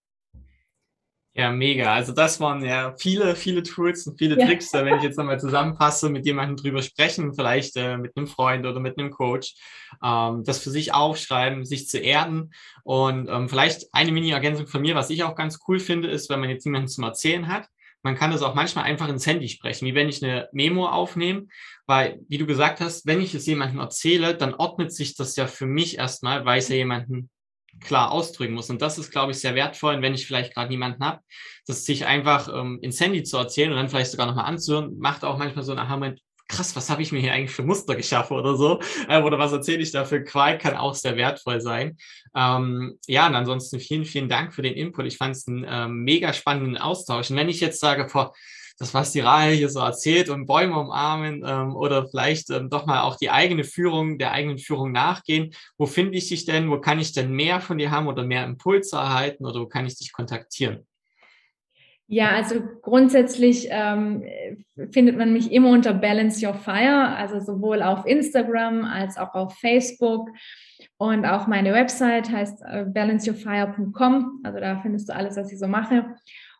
Speaker 1: Ja, mega. Also das waren ja viele, viele Tools und viele ja. Tricks, wenn ich jetzt nochmal zusammenfasse, mit jemandem drüber sprechen, vielleicht äh, mit einem Freund oder mit einem Coach, ähm, das für sich aufschreiben, sich zu erden und ähm, vielleicht eine Mini-Ergänzung von mir, was ich auch ganz cool finde, ist, wenn man jetzt niemanden zum Erzählen hat, man kann das auch manchmal einfach ins Handy sprechen, wie wenn ich eine Memo aufnehme, weil, wie du gesagt hast, wenn ich es jemandem erzähle, dann ordnet sich das ja für mich erstmal, weil ich ja jemanden klar ausdrücken muss. Und das ist, glaube ich, sehr wertvoll. Und wenn ich vielleicht gerade niemanden habe, das sich einfach ähm, ins Handy zu erzählen und dann vielleicht sogar nochmal anzuhören, macht auch manchmal so einen Aha-Moment, krass, was habe ich mir hier eigentlich für Muster geschaffen oder so? Äh, oder was erzähle ich da für Qual, kann auch sehr wertvoll sein. Ähm, ja, und ansonsten vielen, vielen Dank für den Input. Ich fand es einen ähm, mega spannenden Austausch. Und wenn ich jetzt sage, vor das, was die Reihe hier so erzählt und Bäume umarmen ähm, oder vielleicht ähm, doch mal auch die eigene Führung, der eigenen Führung nachgehen. Wo finde ich dich denn? Wo kann ich denn mehr von dir haben oder mehr Impulse erhalten oder wo kann ich dich kontaktieren?
Speaker 2: Ja, also grundsätzlich ähm, findet man mich immer unter Balance Your Fire, also sowohl auf Instagram als auch auf Facebook. Und auch meine Website heißt äh, balanceyourfire.com. Also da findest du alles, was ich so mache.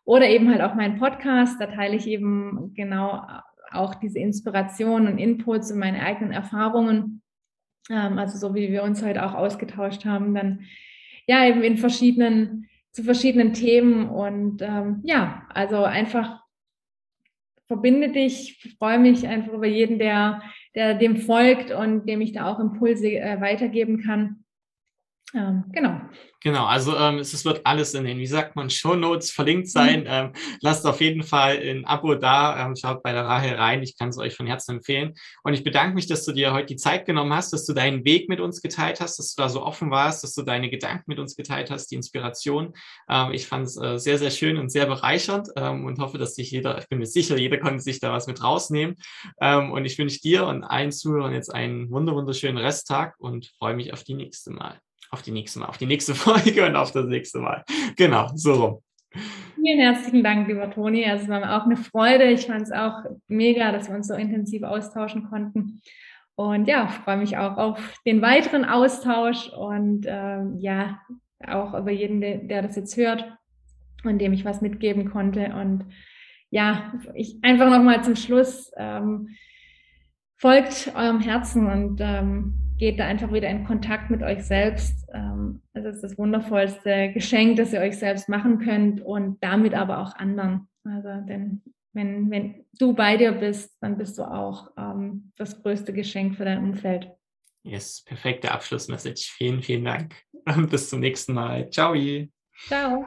Speaker 2: Oder eben halt auch meinen Podcast. Da teile ich eben genau auch diese Inspiration und Inputs und meine eigenen Erfahrungen. Ähm, also so wie wir uns heute auch ausgetauscht haben, dann ja eben in verschiedenen, zu verschiedenen Themen. Und ähm, ja, also einfach verbinde dich, freue mich einfach über jeden, der, der dem folgt und dem ich da auch Impulse äh, weitergeben kann. Ähm, genau.
Speaker 1: Genau, also ähm, es, es, wird alles in den, wie sagt man, Show Notes verlinkt sein. Mhm. Ähm, lasst auf jeden Fall ein Abo da, ähm, schaut bei der Rahel rein. Ich kann es euch von Herzen empfehlen. Und ich bedanke mich, dass du dir heute die Zeit genommen hast, dass du deinen Weg mit uns geteilt hast, dass du da so offen warst, dass du deine Gedanken mit uns geteilt hast, die Inspiration. Ähm, ich fand es äh, sehr, sehr schön und sehr bereichernd ähm, und hoffe, dass sich jeder, ich bin mir sicher, jeder konnte sich da was mit rausnehmen. Und ich wünsche dir und allen Zuhörern jetzt einen wunderschönen Resttag und freue mich auf die nächste Mal auf die nächste Mal, auf die nächste Folge und auf das nächste Mal. Genau, so rum.
Speaker 2: Vielen herzlichen Dank, lieber Toni. Also es war mir auch eine Freude. Ich fand es auch mega, dass wir uns so intensiv austauschen konnten. Und ja, freue mich auch auf den weiteren Austausch und ähm, ja, auch über jeden, der, das jetzt hört und dem ich was mitgeben konnte. Und ja, ich einfach nochmal zum Schluss. Ähm, folgt eurem Herzen und ähm, geht da einfach wieder in Kontakt mit euch selbst. Ähm, das ist das wundervollste Geschenk, das ihr euch selbst machen könnt und damit aber auch anderen. Also, denn wenn, wenn du bei dir bist, dann bist du auch ähm, das größte Geschenk für dein Umfeld.
Speaker 1: Yes, perfekte Abschlussmessage. Vielen, vielen Dank. Und bis zum nächsten Mal. Ciao.
Speaker 2: Ciao.